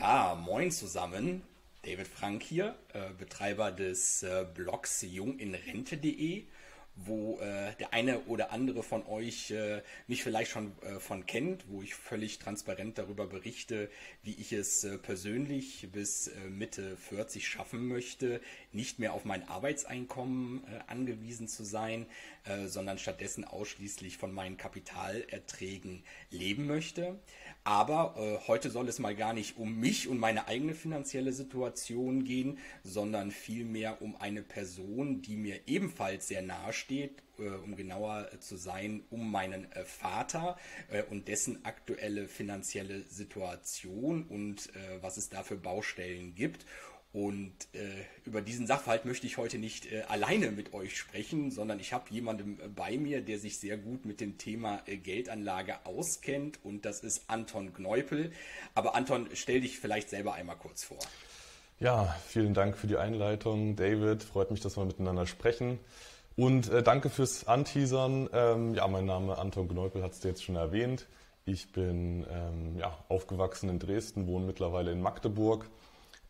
Ja, moin zusammen. David Frank hier, äh, Betreiber des äh, Blogs junginrente.de wo äh, der eine oder andere von euch äh, mich vielleicht schon äh, von kennt, wo ich völlig transparent darüber berichte, wie ich es äh, persönlich bis äh, Mitte 40 schaffen möchte, nicht mehr auf mein Arbeitseinkommen äh, angewiesen zu sein, sondern stattdessen ausschließlich von meinen Kapitalerträgen leben möchte. Aber heute soll es mal gar nicht um mich und meine eigene finanzielle Situation gehen, sondern vielmehr um eine Person, die mir ebenfalls sehr nahe steht, äh, um genauer zu sein, um meinen äh, Vater äh, und dessen aktuelle finanzielle Situation und äh, was es da für Baustellen gibt. Und äh, über diesen Sachverhalt möchte ich heute nicht äh, alleine mit euch sprechen, sondern ich habe jemanden äh, bei mir, der sich sehr gut mit dem Thema äh, Geldanlage auskennt und das ist Anton Gneupel. Aber Anton, stell dich vielleicht selber einmal kurz vor. Ja, vielen Dank für die Einleitung, David. Freut mich, dass wir miteinander sprechen. Und äh, danke fürs Anteasern. Ähm, ja, mein Name Anton Gneupel hat es jetzt schon erwähnt. Ich bin ähm, ja, aufgewachsen in Dresden, wohne mittlerweile in Magdeburg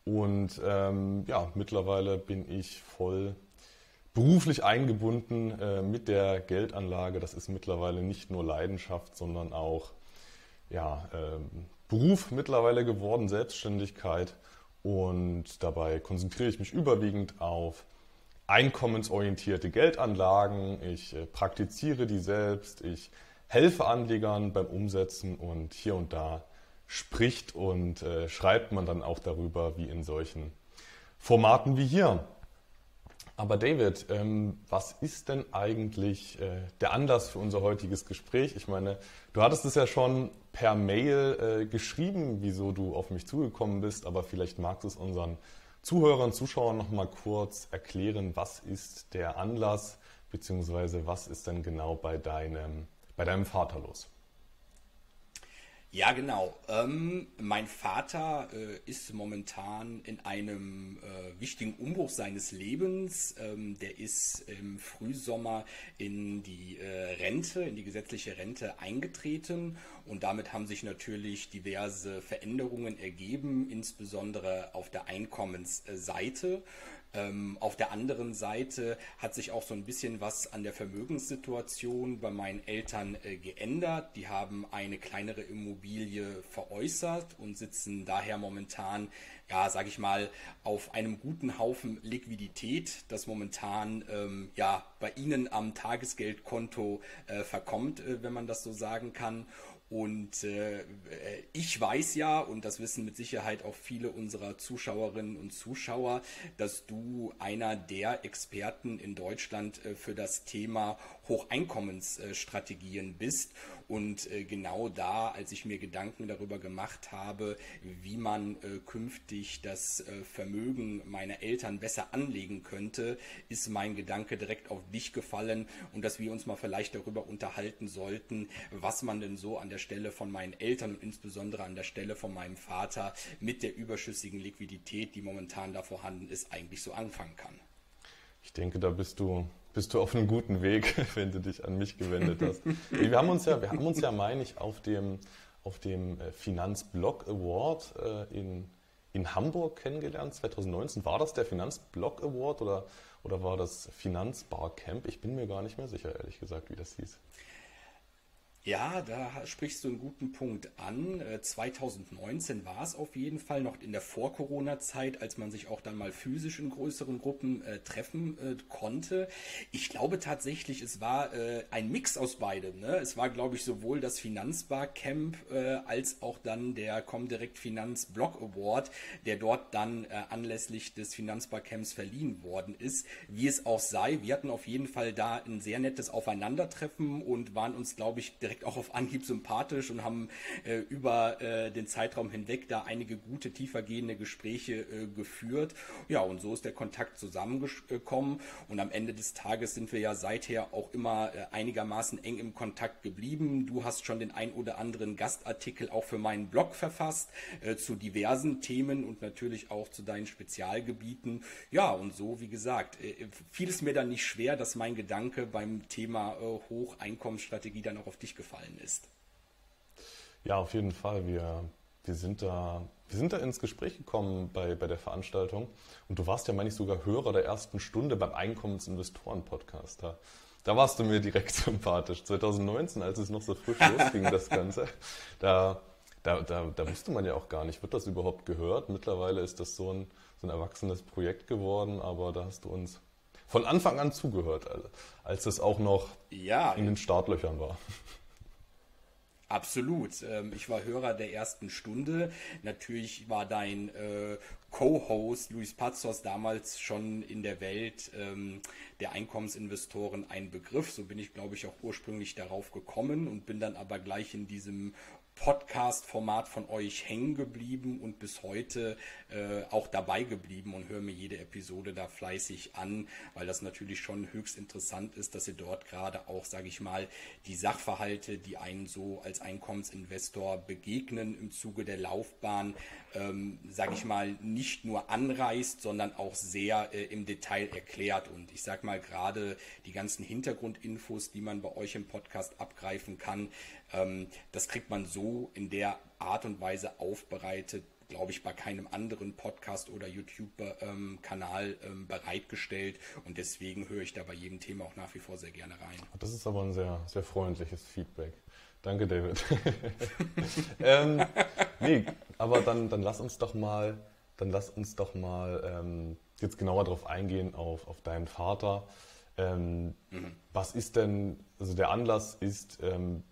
und ähm, ja, mittlerweile bin ich voll beruflich eingebunden äh, mit der Geldanlage. Das ist mittlerweile nicht nur Leidenschaft, sondern auch ja, äh, Beruf mittlerweile geworden, Selbstständigkeit. Und dabei konzentriere ich mich überwiegend auf einkommensorientierte Geldanlagen. Ich äh, praktiziere die selbst. Ich helfe Anlegern beim Umsetzen und hier und da spricht und äh, schreibt man dann auch darüber, wie in solchen Formaten wie hier. Aber David, ähm, was ist denn eigentlich äh, der Anlass für unser heutiges Gespräch? Ich meine, du hattest es ja schon per Mail äh, geschrieben, wieso du auf mich zugekommen bist, aber vielleicht magst du es unseren Zuhörern, Zuschauern noch mal kurz erklären, was ist der Anlass, beziehungsweise was ist denn genau bei deinem, bei deinem Vater los? Ja, genau. Ähm, mein Vater äh, ist momentan in einem äh, wichtigen Umbruch seines Lebens. Ähm, der ist im Frühsommer in die äh, Rente, in die gesetzliche Rente eingetreten und damit haben sich natürlich diverse Veränderungen ergeben, insbesondere auf der Einkommensseite. Ähm, auf der anderen Seite hat sich auch so ein bisschen was an der Vermögenssituation bei meinen Eltern äh, geändert. Die haben eine kleinere Immobilie veräußert und sitzen daher momentan, ja, sage ich mal, auf einem guten Haufen Liquidität, das momentan ähm, ja bei ihnen am Tagesgeldkonto äh, verkommt, äh, wenn man das so sagen kann. Und äh, ich weiß ja, und das wissen mit Sicherheit auch viele unserer Zuschauerinnen und Zuschauer, dass du einer der Experten in Deutschland äh, für das Thema Hocheinkommensstrategien bist. Und äh, genau da, als ich mir Gedanken darüber gemacht habe, wie man äh, künftig das äh, Vermögen meiner Eltern besser anlegen könnte, ist mein Gedanke direkt auf dich gefallen und dass wir uns mal vielleicht darüber unterhalten sollten, was man denn so an der Stelle von meinen Eltern und insbesondere an der Stelle von meinem Vater mit der überschüssigen Liquidität, die momentan da vorhanden ist, eigentlich so anfangen kann. Ich denke, da bist du bist du auf einem guten Weg, wenn du dich an mich gewendet hast. wir haben uns ja, wir haben uns ja, meine ich, auf dem, auf dem äh, Finanzblog Award äh, in, in Hamburg kennengelernt. 2019 war das der Finanzblog Award oder, oder war das Finanzbarcamp? Ich bin mir gar nicht mehr sicher, ehrlich gesagt, wie das hieß. Ja, da sprichst du einen guten Punkt an. 2019 äh, war es auf jeden Fall noch in der Vor-Corona-Zeit, als man sich auch dann mal physisch in größeren Gruppen äh, treffen äh, konnte. Ich glaube tatsächlich, es war äh, ein Mix aus beidem. Ne? Es war, glaube ich, sowohl das Finanzbar-Camp äh, als auch dann der Comdirect Finanz Blog Award, der dort dann äh, anlässlich des Finanzbar-Camps verliehen worden ist. Wie es auch sei, wir hatten auf jeden Fall da ein sehr nettes Aufeinandertreffen und waren uns, glaube ich, direkt auch auf Anhieb sympathisch und haben äh, über äh, den Zeitraum hinweg da einige gute, tiefergehende Gespräche äh, geführt. Ja, und so ist der Kontakt zusammengekommen und am Ende des Tages sind wir ja seither auch immer äh, einigermaßen eng im Kontakt geblieben. Du hast schon den ein oder anderen Gastartikel auch für meinen Blog verfasst äh, zu diversen Themen und natürlich auch zu deinen Spezialgebieten. Ja, und so, wie gesagt, äh, fiel es mir dann nicht schwer, dass mein Gedanke beim Thema Hocheinkommensstrategie dann auch auf dich gefallen ist. Ja, auf jeden Fall. Wir wir sind da, wir sind da ins Gespräch gekommen bei, bei der Veranstaltung. Und du warst ja, meine ich, sogar Hörer der ersten Stunde beim Einkommensinvestoren-Podcast. Da, da warst du mir direkt sympathisch. 2019, als es noch so frisch losging, das Ganze, da, da, da, da wusste man ja auch gar nicht, wird das überhaupt gehört? Mittlerweile ist das so ein, so ein erwachsenes Projekt geworden, aber da hast du uns von Anfang an zugehört, als es auch noch ja, in den Startlöchern war. Absolut. Ähm, ich war Hörer der ersten Stunde. Natürlich war dein äh, Co-Host Luis Pazos damals schon in der Welt ähm, der Einkommensinvestoren ein Begriff. So bin ich, glaube ich, auch ursprünglich darauf gekommen und bin dann aber gleich in diesem Podcast-Format von euch hängen geblieben und bis heute äh, auch dabei geblieben und höre mir jede Episode da fleißig an, weil das natürlich schon höchst interessant ist, dass ihr dort gerade auch, sage ich mal, die Sachverhalte, die einen so als Einkommensinvestor begegnen im Zuge der Laufbahn, ähm, sage ich mal, nicht nur anreißt, sondern auch sehr äh, im Detail erklärt. Und ich sage mal, gerade die ganzen Hintergrundinfos, die man bei euch im Podcast abgreifen kann, das kriegt man so in der Art und Weise aufbereitet, glaube ich, bei keinem anderen Podcast oder YouTube-Kanal ähm, bereitgestellt. Und deswegen höre ich da bei jedem Thema auch nach wie vor sehr gerne rein. Das ist aber ein sehr, sehr freundliches Feedback. Danke, David. ähm, nee, aber dann, dann lass uns doch mal, dann lass uns doch mal ähm, jetzt genauer darauf eingehen, auf, auf deinen Vater. Ähm, mhm. Was ist denn, also der Anlass ist, ähm,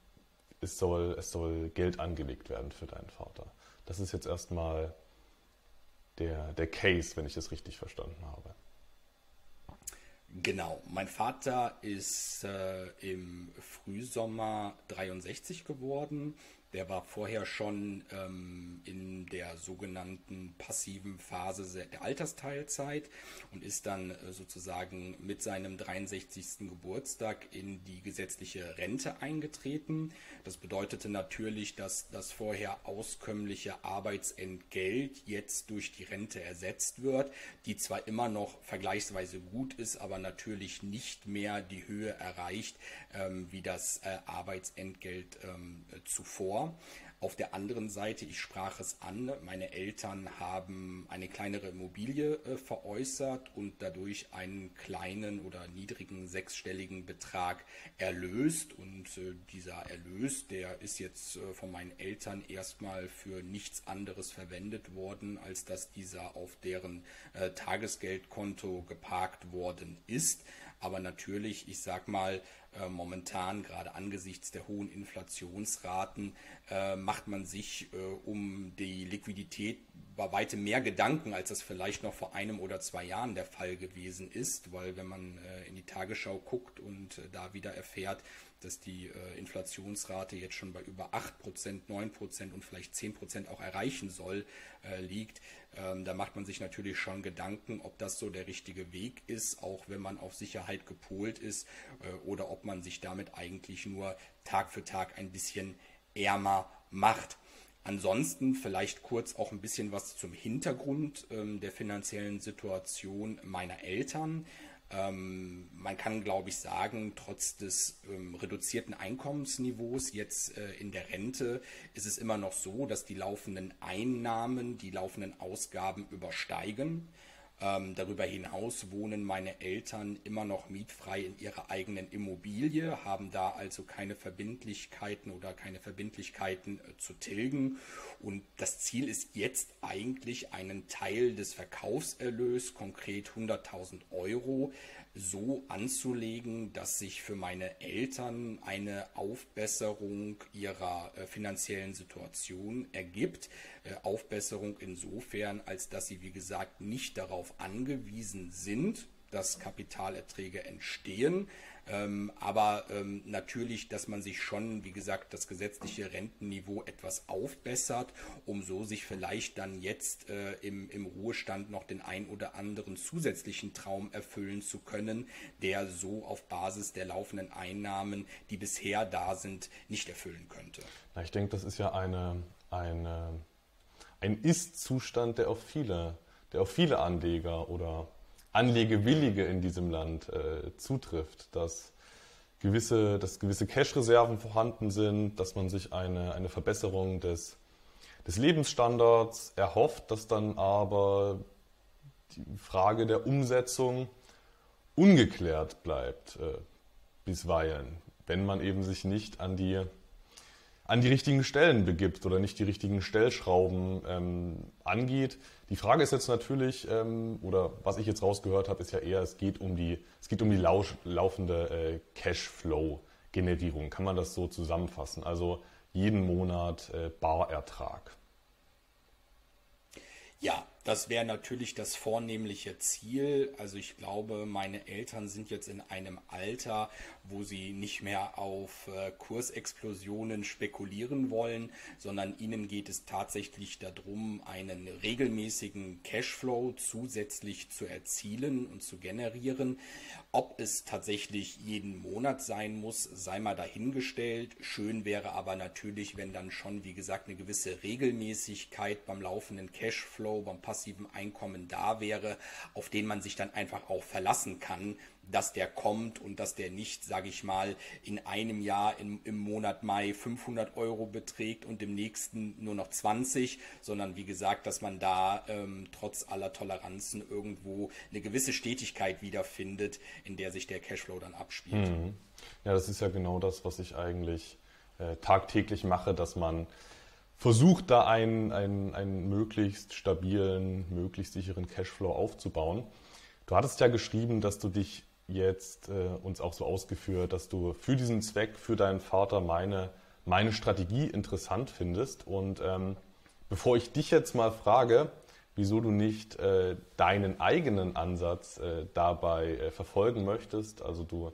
es soll, es soll Geld angelegt werden für deinen Vater. Das ist jetzt erstmal der, der Case, wenn ich das richtig verstanden habe. Genau, mein Vater ist äh, im Frühsommer 63 geworden der war vorher schon ähm, in der sogenannten passiven Phase der Altersteilzeit und ist dann äh, sozusagen mit seinem 63. Geburtstag in die gesetzliche Rente eingetreten. Das bedeutete natürlich, dass das vorher auskömmliche Arbeitsentgelt jetzt durch die Rente ersetzt wird, die zwar immer noch vergleichsweise gut ist, aber natürlich nicht mehr die Höhe erreicht ähm, wie das äh, Arbeitsentgelt ähm, zuvor vor. Auf der anderen Seite, ich sprach es an, meine Eltern haben eine kleinere Immobilie äh, veräußert und dadurch einen kleinen oder niedrigen sechsstelligen Betrag erlöst. Und äh, dieser Erlös, der ist jetzt äh, von meinen Eltern erstmal für nichts anderes verwendet worden, als dass dieser auf deren äh, Tagesgeldkonto geparkt worden ist. Aber natürlich, ich sag mal, äh, momentan, gerade angesichts der hohen Inflationsraten, äh, macht man sich äh, um die Liquidität bei weitem mehr Gedanken, als das vielleicht noch vor einem oder zwei Jahren der Fall gewesen ist, weil wenn man in die Tagesschau guckt und da wieder erfährt, dass die äh, Inflationsrate jetzt schon bei über 8%, 9% und vielleicht 10% auch erreichen soll, äh, liegt. Ähm, da macht man sich natürlich schon Gedanken, ob das so der richtige Weg ist, auch wenn man auf Sicherheit gepolt ist, äh, oder ob man sich damit eigentlich nur Tag für Tag ein bisschen ärmer macht. Ansonsten vielleicht kurz auch ein bisschen was zum Hintergrund ähm, der finanziellen Situation meiner Eltern. Ähm, man kann, glaube ich, sagen, trotz des ähm, reduzierten Einkommensniveaus jetzt äh, in der Rente ist es immer noch so, dass die laufenden Einnahmen die laufenden Ausgaben übersteigen. Ähm, darüber hinaus wohnen meine Eltern immer noch mietfrei in ihrer eigenen Immobilie, haben da also keine Verbindlichkeiten oder keine Verbindlichkeiten äh, zu tilgen. Und das Ziel ist jetzt eigentlich einen Teil des Verkaufserlös, konkret 100.000 Euro, so anzulegen, dass sich für meine Eltern eine Aufbesserung ihrer äh, finanziellen Situation ergibt. Äh, Aufbesserung insofern, als dass sie, wie gesagt, nicht darauf angewiesen sind, dass Kapitalerträge entstehen, ähm, aber ähm, natürlich, dass man sich schon, wie gesagt, das gesetzliche Rentenniveau etwas aufbessert, um so sich vielleicht dann jetzt äh, im, im Ruhestand noch den ein oder anderen zusätzlichen Traum erfüllen zu können, der so auf Basis der laufenden Einnahmen, die bisher da sind, nicht erfüllen könnte. Na, ich denke, das ist ja eine, eine, ein Ist-Zustand, der auf viele, der auf viele Anleger oder Anlegewillige in diesem Land äh, zutrifft, dass gewisse, dass gewisse Cash-Reserven vorhanden sind, dass man sich eine, eine Verbesserung des, des Lebensstandards erhofft, dass dann aber die Frage der Umsetzung ungeklärt bleibt äh, bisweilen, wenn man eben sich nicht an die an die richtigen Stellen begibt oder nicht die richtigen Stellschrauben ähm, angeht. Die Frage ist jetzt natürlich, ähm, oder was ich jetzt rausgehört habe, ist ja eher, es geht um die, es geht um die lausch, laufende äh, Cashflow-Generierung. Kann man das so zusammenfassen? Also jeden Monat äh, Barertrag. Ja, das wäre natürlich das vornehmliche Ziel. Also ich glaube, meine Eltern sind jetzt in einem Alter, wo sie nicht mehr auf äh, Kursexplosionen spekulieren wollen, sondern ihnen geht es tatsächlich darum, einen regelmäßigen Cashflow zusätzlich zu erzielen und zu generieren. Ob es tatsächlich jeden Monat sein muss, sei mal dahingestellt. Schön wäre aber natürlich, wenn dann schon, wie gesagt, eine gewisse Regelmäßigkeit beim laufenden Cashflow, beim Pass passiven Einkommen da wäre, auf den man sich dann einfach auch verlassen kann, dass der kommt und dass der nicht, sage ich mal, in einem Jahr im, im Monat Mai 500 Euro beträgt und im nächsten nur noch 20, sondern wie gesagt, dass man da ähm, trotz aller Toleranzen irgendwo eine gewisse Stetigkeit wiederfindet, in der sich der Cashflow dann abspielt. Mhm. Ja, das ist ja genau das, was ich eigentlich äh, tagtäglich mache, dass man versucht da einen, einen, einen möglichst stabilen, möglichst sicheren Cashflow aufzubauen. Du hattest ja geschrieben, dass du dich jetzt äh, uns auch so ausgeführt, dass du für diesen Zweck, für deinen Vater meine, meine Strategie interessant findest. Und ähm, bevor ich dich jetzt mal frage, wieso du nicht äh, deinen eigenen Ansatz äh, dabei äh, verfolgen möchtest, also du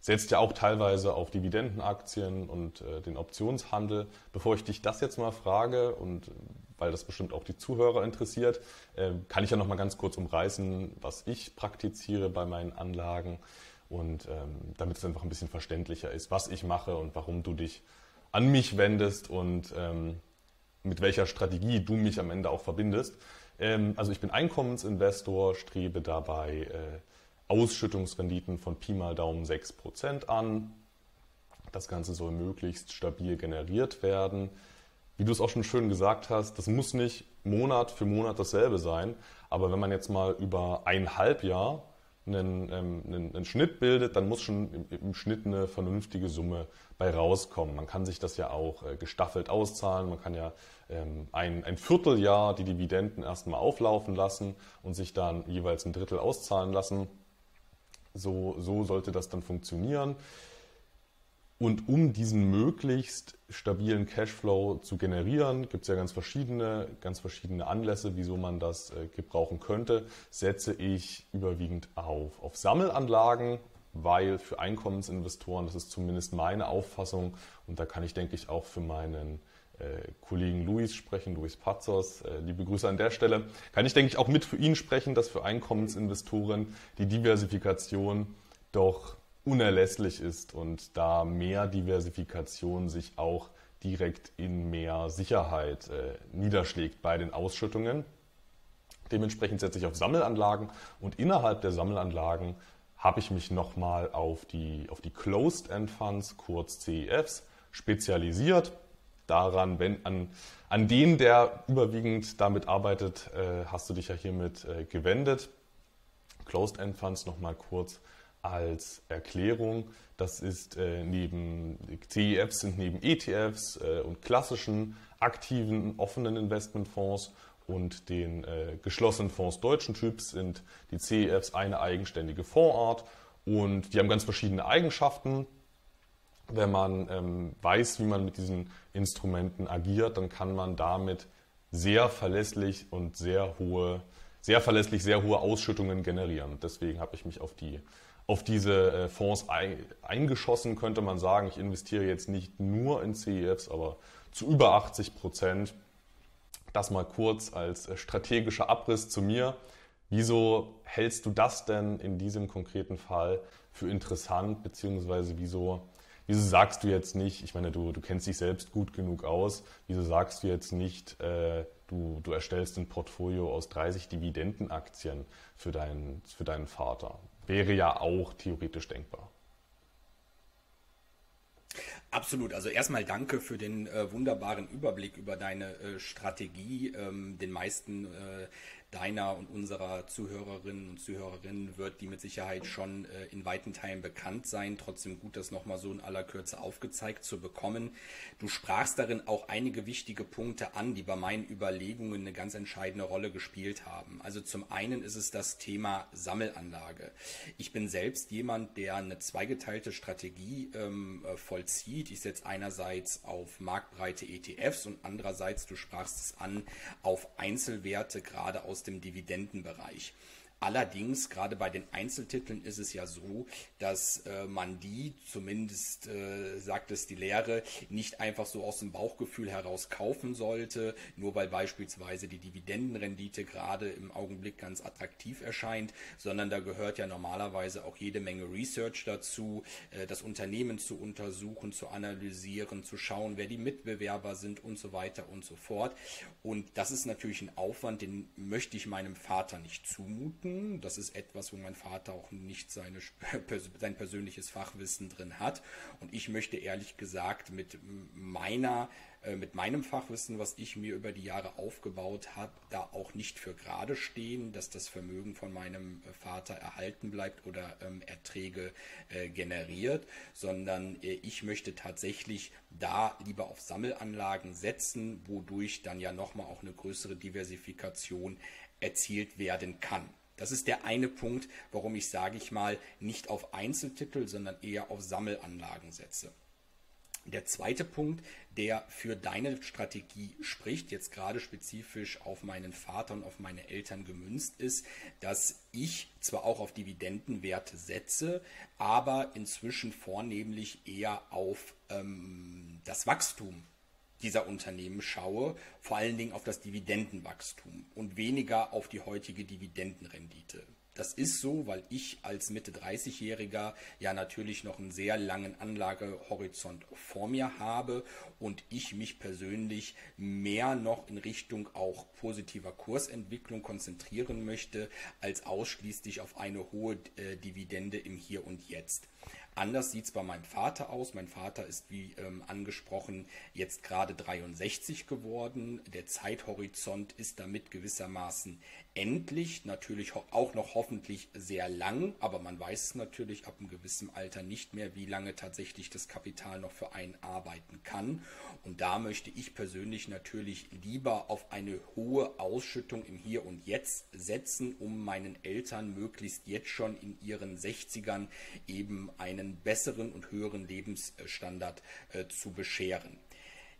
setzt ja auch teilweise auf Dividendenaktien und äh, den Optionshandel. Bevor ich dich das jetzt mal frage und weil das bestimmt auch die Zuhörer interessiert, äh, kann ich ja noch mal ganz kurz umreißen, was ich praktiziere bei meinen Anlagen und ähm, damit es einfach ein bisschen verständlicher ist, was ich mache und warum du dich an mich wendest und ähm, mit welcher Strategie du mich am Ende auch verbindest. Ähm, also ich bin Einkommensinvestor, strebe dabei äh, Ausschüttungsrenditen von Pi mal Daumen 6% an. Das Ganze soll möglichst stabil generiert werden. Wie du es auch schon schön gesagt hast, das muss nicht Monat für Monat dasselbe sein, aber wenn man jetzt mal über ein Halbjahr einen, ähm, einen, einen, Schnitt bildet, dann muss schon im, im, Schnitt eine vernünftige Summe bei rauskommen. Man kann sich das ja auch äh, gestaffelt auszahlen. Man kann ja ähm, ein, ein Vierteljahr die Dividenden erstmal auflaufen lassen und sich dann jeweils ein Drittel auszahlen lassen. So, so sollte das dann funktionieren. Und um diesen möglichst stabilen Cashflow zu generieren, gibt es ja ganz verschiedene, ganz verschiedene Anlässe, wieso man das äh, gebrauchen könnte, setze ich überwiegend auf, auf Sammelanlagen, weil für Einkommensinvestoren, das ist zumindest meine Auffassung, und da kann ich, denke ich, auch für meinen Kollegen Luis sprechen, Luis Pazos, äh, liebe Grüße an der Stelle, kann ich, denke ich, auch mit für ihn sprechen, dass für Einkommensinvestoren die Diversifikation doch unerlässlich ist und da mehr Diversifikation sich auch direkt in mehr Sicherheit äh, niederschlägt bei den Ausschüttungen. Dementsprechend setze ich auf Sammelanlagen und innerhalb der Sammelanlagen habe ich mich nochmal auf die, auf die Closed End Funds, kurz CEFs, spezialisiert daran, wenn an, an den, der überwiegend damit arbeitet, äh, hast du dich ja hiermit äh, gewendet. Closed-End Funds nochmal kurz als Erklärung. Das ist äh, neben CEFs sind neben ETFs und klassischen aktiven offenen Investmentfonds und den geschlossenen Fonds deutschen Typs sind die CEFs eine eigenständige Fondsart und die haben ganz verschiedene Eigenschaften wenn man ähm, weiß, wie man mit diesen Instrumenten agiert, dann kann man damit sehr verlässlich und sehr hohe, sehr verlässlich sehr hohe Ausschüttungen generieren. Deswegen habe ich mich auf die auf diese äh, Fonds eingeschossen, könnte man sagen. Ich investiere jetzt nicht nur in CEFs, aber zu über 80 Prozent. Das mal kurz als äh, strategischer Abriss zu mir. Wieso hältst du das denn in diesem konkreten Fall für interessant, beziehungsweise wieso Wieso sagst du jetzt nicht, ich meine, du, du kennst dich selbst gut genug aus, wieso sagst du jetzt nicht, äh, du, du erstellst ein Portfolio aus 30 Dividendenaktien für deinen, für deinen Vater? Wäre ja auch theoretisch denkbar. Absolut. Also erstmal danke für den äh, wunderbaren Überblick über deine äh, Strategie. Ähm, den meisten äh, deiner und unserer Zuhörerinnen und Zuhörerinnen wird die mit Sicherheit schon äh, in weiten Teilen bekannt sein. Trotzdem gut, das nochmal so in aller Kürze aufgezeigt zu bekommen. Du sprachst darin auch einige wichtige Punkte an, die bei meinen Überlegungen eine ganz entscheidende Rolle gespielt haben. Also zum einen ist es das Thema Sammelanlage. Ich bin selbst jemand, der eine zweigeteilte Strategie ähm, äh, vollzieht. Ich setze einerseits auf marktbreite ETFs und andererseits, du sprachst es an, auf Einzelwerte, gerade aus aus dem Dividendenbereich. Allerdings, gerade bei den Einzeltiteln ist es ja so, dass äh, man die, zumindest äh, sagt es die Lehre, nicht einfach so aus dem Bauchgefühl heraus kaufen sollte, nur weil beispielsweise die Dividendenrendite gerade im Augenblick ganz attraktiv erscheint, sondern da gehört ja normalerweise auch jede Menge Research dazu, äh, das Unternehmen zu untersuchen, zu analysieren, zu schauen, wer die Mitbewerber sind und so weiter und so fort. Und das ist natürlich ein Aufwand, den möchte ich meinem Vater nicht zumuten Banken. Das ist etwas, wo mein Vater auch nicht seine, sein persönliches Fachwissen drin hat. Und ich möchte ehrlich gesagt mit meiner äh, mit meinem Fachwissen, was ich mir über die Jahre aufgebaut habe, da auch nicht für gerade stehen, dass das Vermögen von meinem Vater erhalten bleibt oder ähm, Erträge äh, generiert, sondern äh, ich möchte tatsächlich da lieber auf Sammelanlagen setzen, wodurch dann ja nochmal auch eine größere Diversifikation erzielt werden kann. Das ist der eine Punkt, warum ich, sage ich mal, nicht auf Einzeltitel, sondern eher auf Sammelanlagen setze. Der zweite Punkt, der für deine Strategie spricht, jetzt gerade spezifisch auf meinen Vater und auf meine Eltern gemünzt ist, dass ich zwar auch auf Dividendenwerte setze, aber inzwischen vornehmlich eher auf ähm, das Wachstum dieser Unternehmen schaue, vor allen Dingen auf das Dividendenwachstum und weniger auf die heutige Dividendenrendite. Das ist so, weil ich als Mitte 30-Jähriger ja natürlich noch einen sehr langen Anlagehorizont vor mir habe und ich mich persönlich mehr noch in Richtung auch positiver Kursentwicklung konzentrieren möchte, als ausschließlich auf eine hohe äh, Dividende im Hier und Jetzt. Anders sieht es bei meinem Vater aus. Mein Vater ist, wie ähm, angesprochen, jetzt gerade 63 geworden. Der Zeithorizont ist damit gewissermaßen endlich, natürlich auch noch hoffentlich sehr lang, aber man weiß natürlich ab einem gewissen Alter nicht mehr, wie lange tatsächlich das Kapital noch für einen arbeiten kann. Und da möchte ich persönlich natürlich lieber auf eine hohe Ausschüttung im Hier und Jetzt setzen, um meinen Eltern möglichst jetzt schon in ihren 60ern eben einen besseren und höheren Lebensstandard äh, zu bescheren.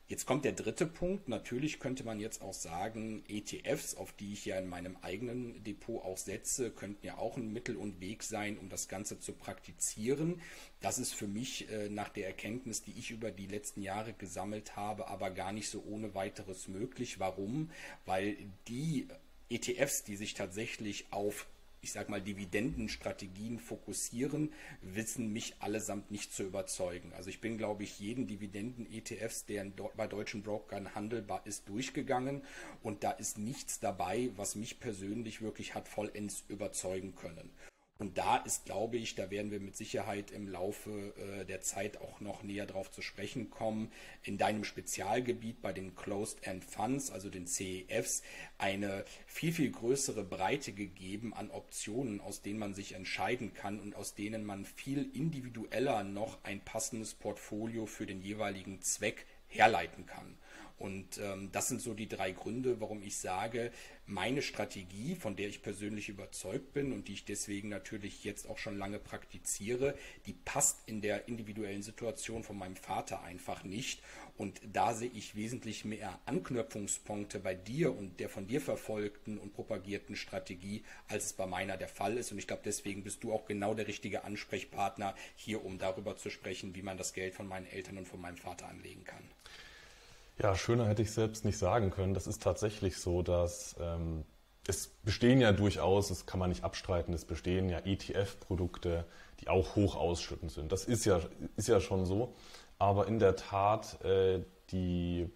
Jetzt kommt der dritte Punkt. Natürlich könnte man jetzt auch sagen, ETFs, auf die ich ja in meinem eigenen Depot auch setze, könnten ja auch ein Mittel und Weg sein, um das Ganze zu praktizieren. Das ist für mich äh, nach der Erkenntnis, die ich über die letzten Jahre gesammelt habe, aber gar nicht so ohne weiteres möglich. Warum? Weil die ETFs, die sich tatsächlich auf ich sag mal, Dividendenstrategien fokussieren, wissen mich allesamt nicht zu überzeugen. Also ich bin, glaube ich, jeden Dividenden-ETFs, der bei deutschen Brokern handelbar ist, durchgegangen und da ist nichts dabei, was mich persönlich wirklich hat vollends überzeugen können. Und da ist, glaube ich, da werden wir mit Sicherheit im Laufe äh, der Zeit auch noch näher drauf zu sprechen kommen, in deinem Spezialgebiet bei den Closed End Funds, also den CEFs, eine viel, viel größere Breite gegeben an Optionen, aus denen man sich entscheiden kann und aus denen man viel individueller noch ein passendes Portfolio für den jeweiligen Zweck herleiten kann. Und ähm, das sind so die drei Gründe, warum ich sage, meine Strategie, von der ich persönlich überzeugt bin und die ich deswegen natürlich jetzt auch schon lange praktiziere, die passt in der individuellen Situation von meinem Vater einfach nicht. Und da sehe ich wesentlich mehr Anknüpfungspunkte bei dir und der von dir verfolgten und propagierten Strategie, als es bei meiner der Fall ist. Und ich glaube, deswegen bist du auch genau der richtige Ansprechpartner hier, um darüber zu sprechen, wie man das Geld von meinen Eltern und von meinem Vater anlegen kann. Ja, schöner hätte ich selbst nicht sagen können. Das ist tatsächlich so, dass ähm, es bestehen ja durchaus, das kann man nicht abstreiten, es bestehen ja ETF-Produkte, die auch hoch ausschüttend sind. Das ist ja, ist ja schon so. Aber in der Tat, äh, die,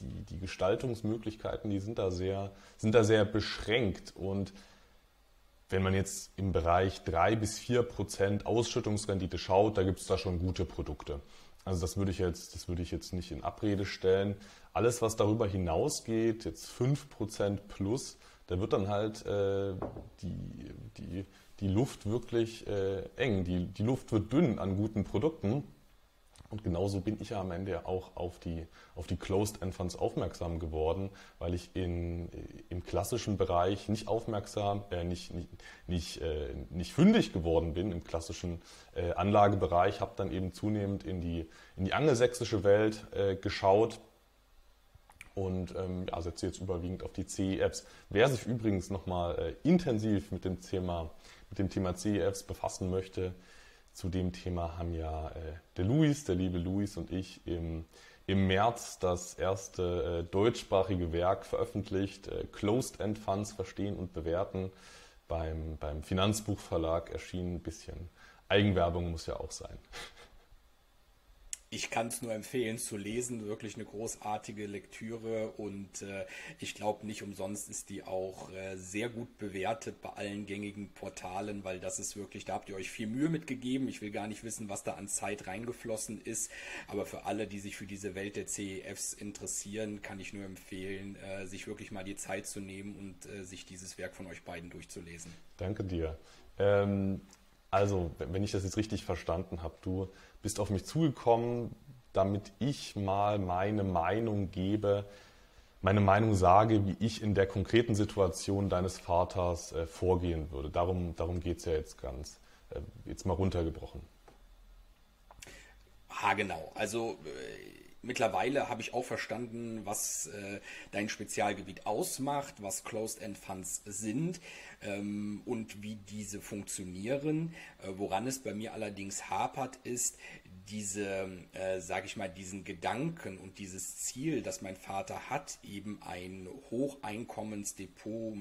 die, die Gestaltungsmöglichkeiten, die sind da sehr, sind da sehr beschränkt. Und wenn man jetzt im Bereich drei bis vier Prozent Ausschüttungsrendite schaut, da gibt es da schon gute Produkte. Also das würde ich jetzt, das würde ich jetzt nicht in Abrede stellen. Alles, was darüber hinausgeht, jetzt 5% plus, da wird dann halt äh, die, die, die Luft wirklich äh, eng. Die, die Luft wird dünn an guten Produkten. Und genauso bin ich ja am Ende auch auf die, auf die Closed End Funds aufmerksam geworden, weil ich in, im klassischen Bereich nicht aufmerksam, äh, nicht, nicht, nicht, äh, nicht fündig geworden bin im klassischen äh, Anlagebereich, habe dann eben zunehmend in die, in die angelsächsische Welt äh, geschaut und ähm, ja, setze jetzt überwiegend auf die CE-Apps. Wer sich übrigens nochmal äh, intensiv mit dem Thema, mit dem Thema CE-Apps befassen möchte, zu dem Thema haben ja äh, der Luis, der liebe Luis und ich im, im März das erste äh, deutschsprachige Werk veröffentlicht, äh, Closed End Funds verstehen und bewerten, beim, beim Finanzbuchverlag erschienen. Ein bisschen Eigenwerbung muss ja auch sein ich kann es nur empfehlen zu lesen, wirklich eine großartige Lektüre und äh, ich glaube nicht umsonst ist die auch äh, sehr gut bewertet bei allen gängigen Portalen, weil das ist wirklich, da habt ihr euch viel Mühe mitgegeben. Ich will gar nicht wissen, was da an Zeit reingeflossen ist, aber für alle, die sich für diese Welt der CEFs interessieren, kann ich nur empfehlen, äh, sich wirklich mal die Zeit zu nehmen und äh, sich dieses Werk von euch beiden durchzulesen. Danke dir. Ähm, also, wenn ich das jetzt richtig verstanden habe, du bist auf mich zugekommen, damit ich mal meine Meinung gebe, meine Meinung sage, wie ich in der konkreten Situation deines Vaters äh, vorgehen würde. Darum, darum geht es ja jetzt ganz, äh, jetzt mal runtergebrochen. Ah, genau. Also äh, mittlerweile habe ich auch verstanden, was äh, dein Spezialgebiet ausmacht, was Closed-End Funds sind ähm, und wie diese funktionieren. Äh, woran es bei mir allerdings hapert, ist diese, äh, sage ich mal, diesen Gedanken und dieses Ziel, das mein Vater hat, eben ein Hocheinkommensdepot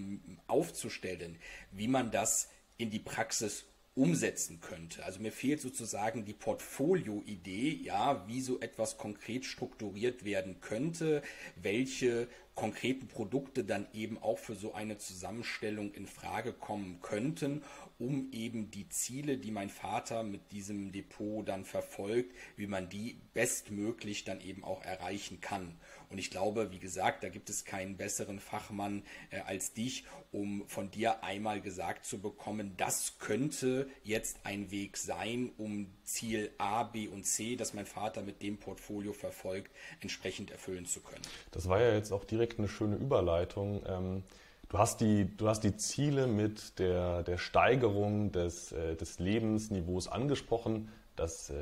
aufzustellen, wie man das in die Praxis umsetzen könnte. Also mir fehlt sozusagen die Portfolio-Idee, ja, wie so etwas konkret strukturiert werden könnte, welche konkreten Produkte dann eben auch für so eine Zusammenstellung in Frage kommen könnten, um eben die Ziele, die mein Vater mit diesem Depot dann verfolgt, wie man die bestmöglich dann eben auch erreichen kann. Und ich glaube, wie gesagt, da gibt es keinen besseren Fachmann äh, als dich, um von dir einmal gesagt zu bekommen, das könnte jetzt ein Weg sein, um Ziel A, B und C, das mein Vater mit dem Portfolio verfolgt, entsprechend erfüllen zu können. Das war ja jetzt auch direkt eine schöne Überleitung. Ähm Du hast die, du hast die Ziele mit der, der Steigerung des, äh, des Lebensniveaus angesprochen. Das äh,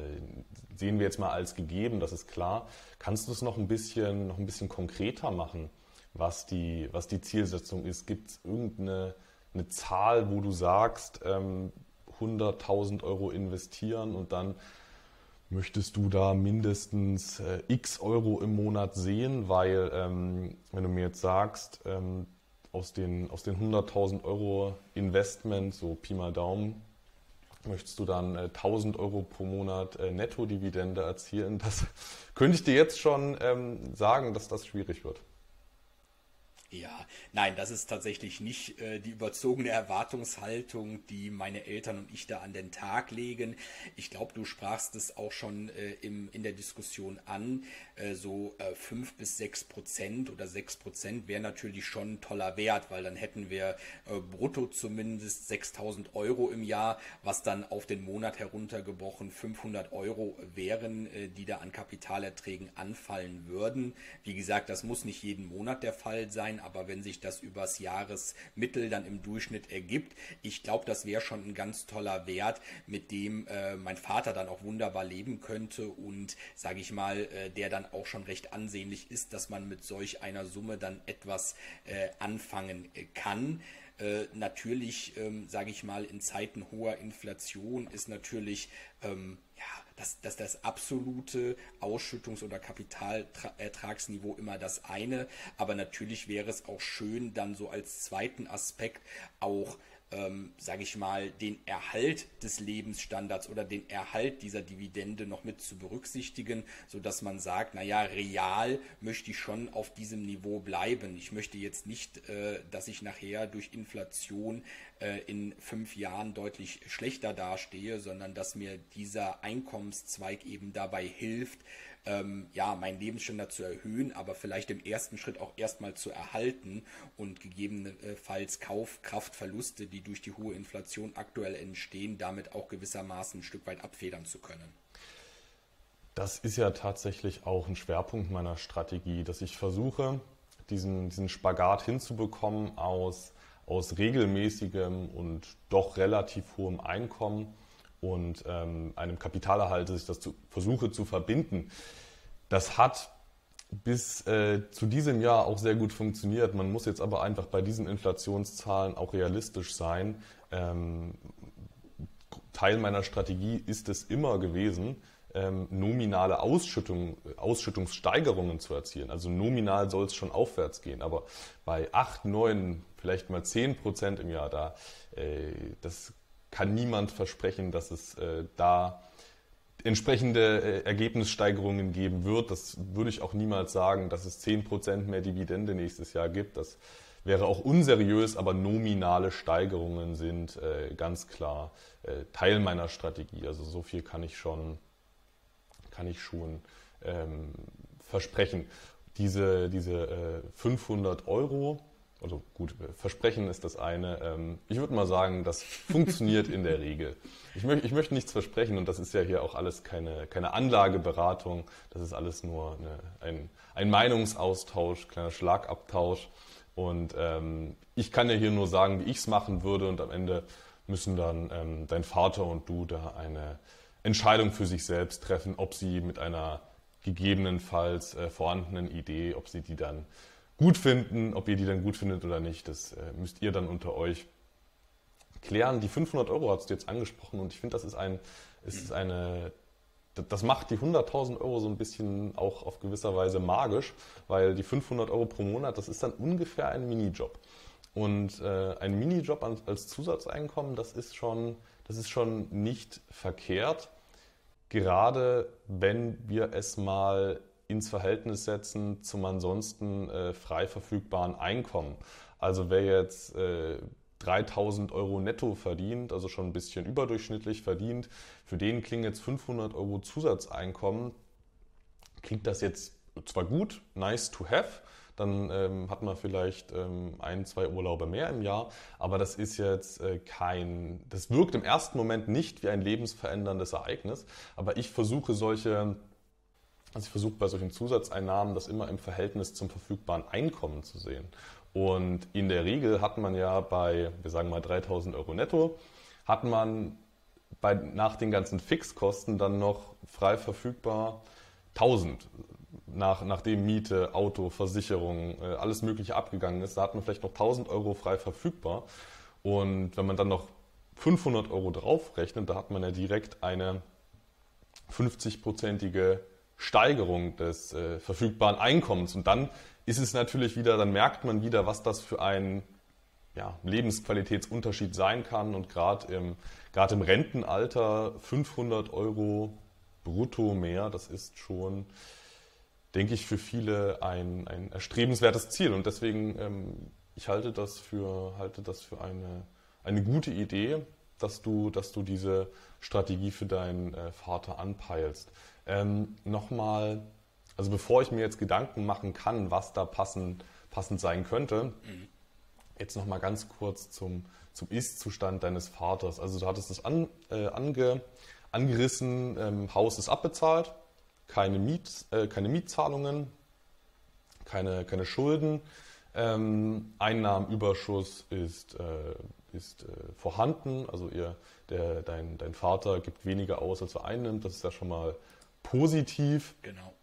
sehen wir jetzt mal als gegeben, das ist klar. Kannst du es noch ein bisschen, noch ein bisschen konkreter machen, was die, was die Zielsetzung ist? Gibt es irgendeine eine Zahl, wo du sagst, ähm, 100.000 Euro investieren und dann möchtest du da mindestens äh, x Euro im Monat sehen? Weil, ähm, wenn du mir jetzt sagst, ähm, aus den, aus den 100.000 Euro Investment, so Pi mal Daumen, möchtest du dann äh, 1000 Euro pro Monat äh, Nettodividende erzielen. Das könnte ich dir jetzt schon ähm, sagen, dass das schwierig wird. Ja, nein, das ist tatsächlich nicht äh, die überzogene Erwartungshaltung, die meine Eltern und ich da an den Tag legen. Ich glaube, du sprachst es auch schon äh, im, in der Diskussion an. Äh, so äh, 5 bis 6 Prozent oder 6 Prozent wäre natürlich schon ein toller Wert, weil dann hätten wir äh, brutto zumindest 6000 Euro im Jahr, was dann auf den Monat heruntergebrochen 500 Euro wären, äh, die da an Kapitalerträgen anfallen würden. Wie gesagt, das muss nicht jeden Monat der Fall sein, aber wenn sich das übers Jahresmittel dann im Durchschnitt ergibt, ich glaube, das wäre schon ein ganz toller Wert, mit dem äh, mein Vater dann auch wunderbar leben könnte und sage ich mal, äh, der dann auch schon recht ansehnlich ist, dass man mit solch einer Summe dann etwas äh, anfangen äh, kann. Äh, natürlich, ähm, sage ich mal, in Zeiten hoher Inflation ist natürlich ähm, ja, das, das, absolute Ausschüttungs- oder Kapitalertragsniveau immer das eine. Aber natürlich wäre es auch schön, dann so als zweiten Aspekt auch ähm, sage ich mal, den Erhalt des Lebensstandards oder den Erhalt dieser Dividende noch mit zu berücksichtigen, sodass man sagt, naja, real möchte ich schon auf diesem Niveau bleiben. Ich möchte jetzt nicht, äh, dass ich nachher durch Inflation in fünf Jahren deutlich schlechter dastehe, sondern dass mir dieser Einkommenszweig eben dabei hilft, ähm, ja, meinen Lebensstandard zu erhöhen, aber vielleicht im ersten Schritt auch erstmal zu erhalten und gegebenenfalls Kaufkraftverluste, die durch die hohe Inflation aktuell entstehen, damit auch gewissermaßen ein Stück weit abfedern zu können. Das ist ja tatsächlich auch ein Schwerpunkt meiner Strategie, dass ich versuche, diesen, diesen Spagat hinzubekommen aus, aus regelmäßigem und doch relativ hohem Einkommen und ähm, einem Kapitalerhalt, dass ich das zu, versuche zu verbinden. Das hat bis äh, zu diesem Jahr auch sehr gut funktioniert. Man muss jetzt aber einfach bei diesen Inflationszahlen auch realistisch sein. Ähm, Teil meiner Strategie ist es immer gewesen, ähm, nominale Ausschüttung, Ausschüttungssteigerungen zu erzielen. Also nominal soll es schon aufwärts gehen, aber bei 8, 9, vielleicht mal 10 Prozent im Jahr, da, äh, das kann niemand versprechen, dass es äh, da entsprechende äh, Ergebnissteigerungen geben wird. Das würde ich auch niemals sagen, dass es 10% mehr Dividende nächstes Jahr gibt. Das wäre auch unseriös, aber nominale Steigerungen sind äh, ganz klar äh, Teil meiner Strategie. Also so viel kann ich schon, kann ich schon ähm, versprechen. Diese, diese 500 Euro, also gut, Versprechen ist das eine. Ähm, ich würde mal sagen, das funktioniert in der Regel. Ich, möcht, ich möchte nichts versprechen und das ist ja hier auch alles keine, keine Anlageberatung. Das ist alles nur eine, ein, ein Meinungsaustausch, kleiner Schlagabtausch. Und ähm, ich kann ja hier nur sagen, wie ich es machen würde und am Ende müssen dann ähm, dein Vater und du da eine Entscheidung für sich selbst treffen, ob sie mit einer gegebenenfalls äh, vorhandenen Idee, ob sie die dann gut finden. Ob ihr die dann gut findet oder nicht, das äh, müsst ihr dann unter euch klären. Die 500 Euro hast du jetzt angesprochen und ich finde, das ist ein, ist eine, das macht die 100.000 Euro so ein bisschen auch auf gewisser Weise magisch, weil die 500 Euro pro Monat, das ist dann ungefähr ein Minijob. Und äh, ein Minijob als Zusatzeinkommen, das ist schon, das ist schon nicht verkehrt. Gerade wenn wir es mal ins Verhältnis setzen zum ansonsten äh, frei verfügbaren Einkommen. Also wer jetzt äh, 3000 Euro netto verdient, also schon ein bisschen überdurchschnittlich verdient, für den klingen jetzt 500 Euro Zusatzeinkommen. Klingt das jetzt zwar gut, nice to have, dann ähm, hat man vielleicht ähm, ein, zwei Urlaube mehr im Jahr, aber das ist jetzt äh, kein, das wirkt im ersten Moment nicht wie ein lebensveränderndes Ereignis, aber ich versuche solche also ich versuche bei solchen Zusatzeinnahmen das immer im Verhältnis zum verfügbaren Einkommen zu sehen. Und in der Regel hat man ja bei, wir sagen mal 3000 Euro netto, hat man bei, nach den ganzen Fixkosten dann noch frei verfügbar 1000. Nach, nachdem Miete, Auto, Versicherung, äh, alles Mögliche abgegangen ist, da hat man vielleicht noch 1000 Euro frei verfügbar. Und wenn man dann noch 500 Euro draufrechnet, da hat man ja direkt eine 50-prozentige Steigerung des äh, verfügbaren Einkommens. Und dann ist es natürlich wieder, dann merkt man wieder, was das für ein ja, Lebensqualitätsunterschied sein kann. Und gerade im, gerade im Rentenalter 500 Euro brutto mehr, das ist schon, denke ich, für viele ein, ein erstrebenswertes Ziel. Und deswegen, ähm, ich halte das für, halte das für eine, eine gute Idee, dass du, dass du diese Strategie für deinen äh, Vater anpeilst. Ähm, Nochmal, also bevor ich mir jetzt Gedanken machen kann, was da passend, passend sein könnte, jetzt nochmal ganz kurz zum, zum Ist-Zustand deines Vaters. Also du hattest es an, äh, ange, angerissen, ähm, Haus ist abbezahlt, keine, Miet, äh, keine Mietzahlungen, keine, keine Schulden, ähm, Einnahmenüberschuss ist, äh, ist äh, vorhanden, also ihr, der, dein, dein Vater gibt weniger aus, als er einnimmt, das ist ja schon mal positiv. Genau.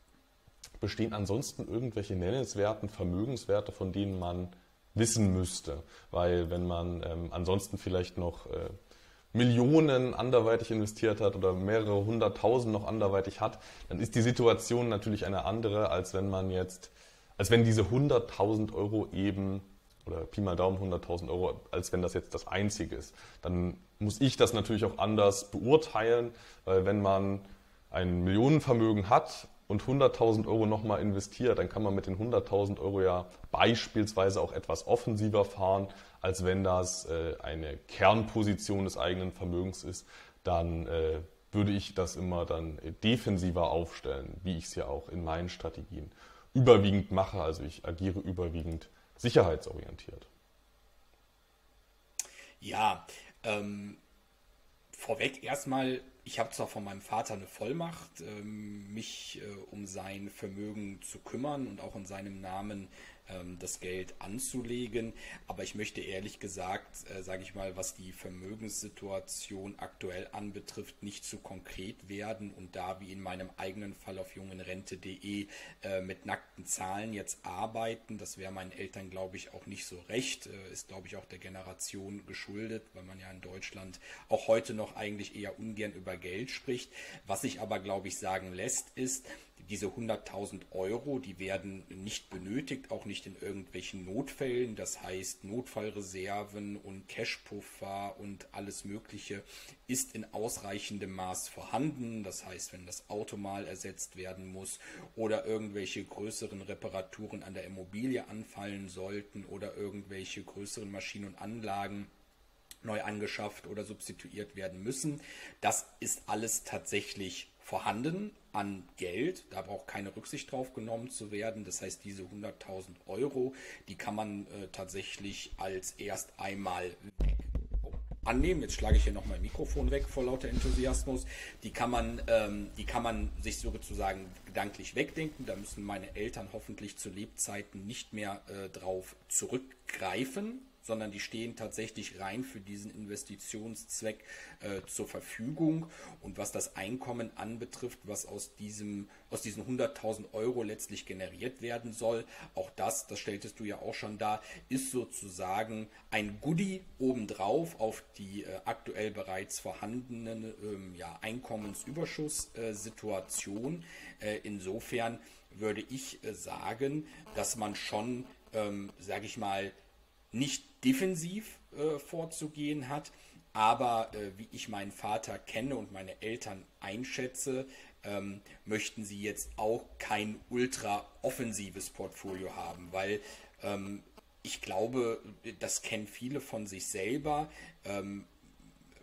Bestehen ansonsten irgendwelche nennenswerten Vermögenswerte, von denen man wissen müsste? Weil wenn man ähm, ansonsten vielleicht noch äh, Millionen anderweitig investiert hat oder mehrere hunderttausend noch anderweitig hat, dann ist die Situation natürlich eine andere, als wenn man jetzt, als wenn diese hunderttausend Euro eben oder Pi mal Daumen 100.000 Euro, als wenn das jetzt das Einzige ist. Dann muss ich das natürlich auch anders beurteilen, weil wenn man ein Millionenvermögen hat und 100.000 Euro nochmal investiert, dann kann man mit den 100.000 Euro ja beispielsweise auch etwas offensiver fahren, als wenn das äh, eine Kernposition des eigenen Vermögens ist. Dann äh, würde ich das immer dann defensiver aufstellen, wie ich es ja auch in meinen Strategien überwiegend mache. Also ich agiere überwiegend sicherheitsorientiert. Ja, ähm, vorweg erstmal, ich habe zwar von meinem Vater eine Vollmacht, ähm, mich äh, um sein Vermögen zu kümmern und auch in seinem Namen das Geld anzulegen. Aber ich möchte ehrlich gesagt, äh, sage ich mal, was die Vermögenssituation aktuell anbetrifft, nicht zu konkret werden und da wie in meinem eigenen Fall auf jungenrente.de äh, mit nackten Zahlen jetzt arbeiten. Das wäre meinen Eltern, glaube ich, auch nicht so recht. Äh, ist, glaube ich, auch der Generation geschuldet, weil man ja in Deutschland auch heute noch eigentlich eher ungern über Geld spricht. Was sich aber, glaube ich, sagen lässt, ist, diese 100.000 Euro, die werden nicht benötigt, auch nicht in irgendwelchen Notfällen. Das heißt, Notfallreserven und Cashpuffer und alles Mögliche ist in ausreichendem Maß vorhanden. Das heißt, wenn das Auto mal ersetzt werden muss oder irgendwelche größeren Reparaturen an der Immobilie anfallen sollten oder irgendwelche größeren Maschinen und Anlagen neu angeschafft oder substituiert werden müssen. Das ist alles tatsächlich vorhanden an Geld. Da braucht keine Rücksicht drauf genommen zu werden. Das heißt, diese 100.000 Euro, die kann man äh, tatsächlich als erst einmal weg oh, annehmen. Jetzt schlage ich hier noch mein Mikrofon weg vor lauter Enthusiasmus. Die kann man, ähm, die kann man sich sozusagen gedanklich wegdenken. Da müssen meine Eltern hoffentlich zu Lebzeiten nicht mehr äh, drauf zurückgreifen sondern die stehen tatsächlich rein für diesen Investitionszweck äh, zur Verfügung. Und was das Einkommen anbetrifft, was aus, diesem, aus diesen 100.000 Euro letztlich generiert werden soll, auch das, das stelltest du ja auch schon da, ist sozusagen ein Goodie obendrauf auf die äh, aktuell bereits vorhandene ähm, ja, Einkommensüberschusssituation. Äh, insofern würde ich äh, sagen, dass man schon, ähm, sage ich mal, nicht defensiv äh, vorzugehen hat, aber äh, wie ich meinen Vater kenne und meine Eltern einschätze, ähm, möchten sie jetzt auch kein ultra offensives Portfolio haben, weil ähm, ich glaube, das kennen viele von sich selber. Ähm,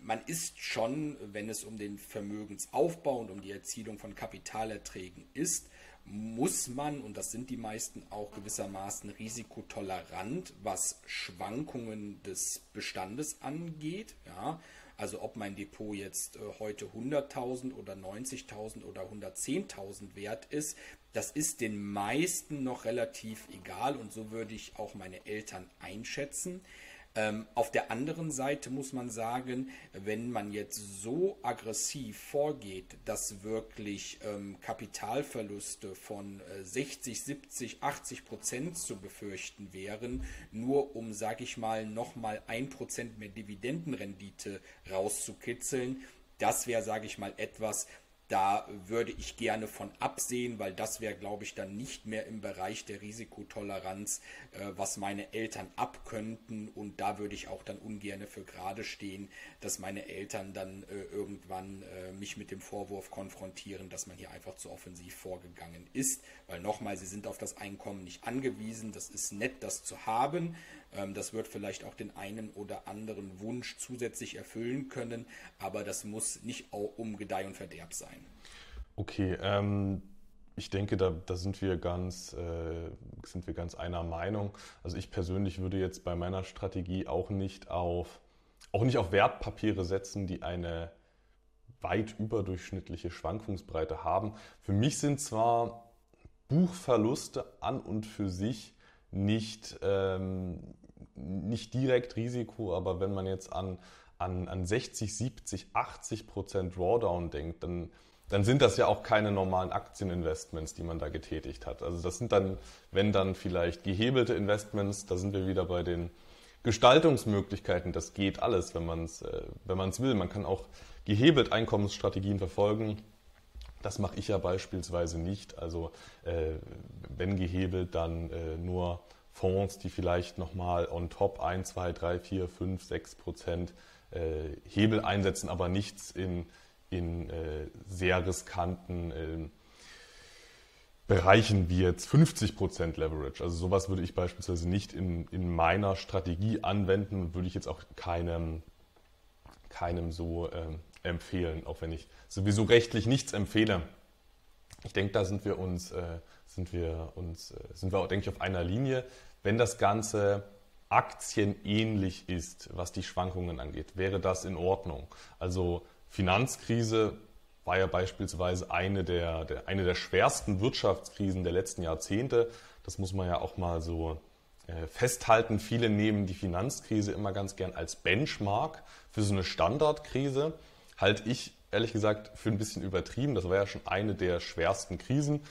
man ist schon, wenn es um den Vermögensaufbau und um die Erzielung von Kapitalerträgen ist, muss man, und das sind die meisten auch gewissermaßen risikotolerant, was Schwankungen des Bestandes angeht. Ja, also ob mein Depot jetzt äh, heute 100.000 oder 90.000 oder 110.000 wert ist, das ist den meisten noch relativ egal und so würde ich auch meine Eltern einschätzen. Ähm, auf der anderen Seite muss man sagen, wenn man jetzt so aggressiv vorgeht, dass wirklich ähm, Kapitalverluste von äh, 60, 70, 80 Prozent zu befürchten wären, nur um, sage ich mal, nochmal ein Prozent mehr Dividendenrendite rauszukitzeln, das wäre, sage ich mal, etwas, da würde ich gerne von absehen, weil das wäre, glaube ich, dann nicht mehr im Bereich der Risikotoleranz, äh, was meine Eltern abkönnten. Und da würde ich auch dann ungern für gerade stehen, dass meine Eltern dann äh, irgendwann äh, mich mit dem Vorwurf konfrontieren, dass man hier einfach zu offensiv vorgegangen ist. Weil nochmal, sie sind auf das Einkommen nicht angewiesen. Das ist nett, das zu haben. Ähm, das wird vielleicht auch den einen oder anderen Wunsch zusätzlich erfüllen können, aber das muss nicht um Gedeih und Verderb sein. Okay, ähm, ich denke, da, da sind, wir ganz, äh, sind wir ganz einer Meinung. Also ich persönlich würde jetzt bei meiner Strategie auch nicht auf, auch nicht auf Wertpapiere setzen, die eine weit überdurchschnittliche Schwankungsbreite haben. Für mich sind zwar Buchverluste an und für sich nicht, ähm, nicht direkt Risiko, aber wenn man jetzt an, an, an 60, 70, 80 Prozent Drawdown denkt, dann, dann sind das ja auch keine normalen Aktieninvestments, die man da getätigt hat. Also das sind dann, wenn dann vielleicht gehebelte Investments, da sind wir wieder bei den Gestaltungsmöglichkeiten. Das geht alles, wenn man es äh, wenn man's will. Man kann auch gehebelt Einkommensstrategien verfolgen das mache ich ja beispielsweise nicht. Also äh, wenn gehebelt, dann äh, nur Fonds, die vielleicht nochmal on top 1, 2, 3, 4, 5, 6 Prozent äh, Hebel einsetzen, aber nichts in, in äh, sehr riskanten äh, Bereichen wie jetzt 50% Leverage. Also sowas würde ich beispielsweise nicht in, in meiner Strategie anwenden, würde ich jetzt auch keinem, keinem so ähm, empfehlen, auch wenn ich sowieso rechtlich nichts empfehle. Ich denke, da sind wir uns, äh, sind wir uns, äh, sind wir, denke ich, auf einer Linie. Wenn das Ganze aktienähnlich ist, was die Schwankungen angeht, wäre das in Ordnung. Also Finanzkrise war ja beispielsweise eine der, der, eine der schwersten Wirtschaftskrisen der letzten Jahrzehnte. Das muss man ja auch mal so äh, festhalten. Viele nehmen die Finanzkrise immer ganz gern als Benchmark für so eine Standardkrise. Halte ich ehrlich gesagt für ein bisschen übertrieben. Das war ja schon eine der schwersten Krisen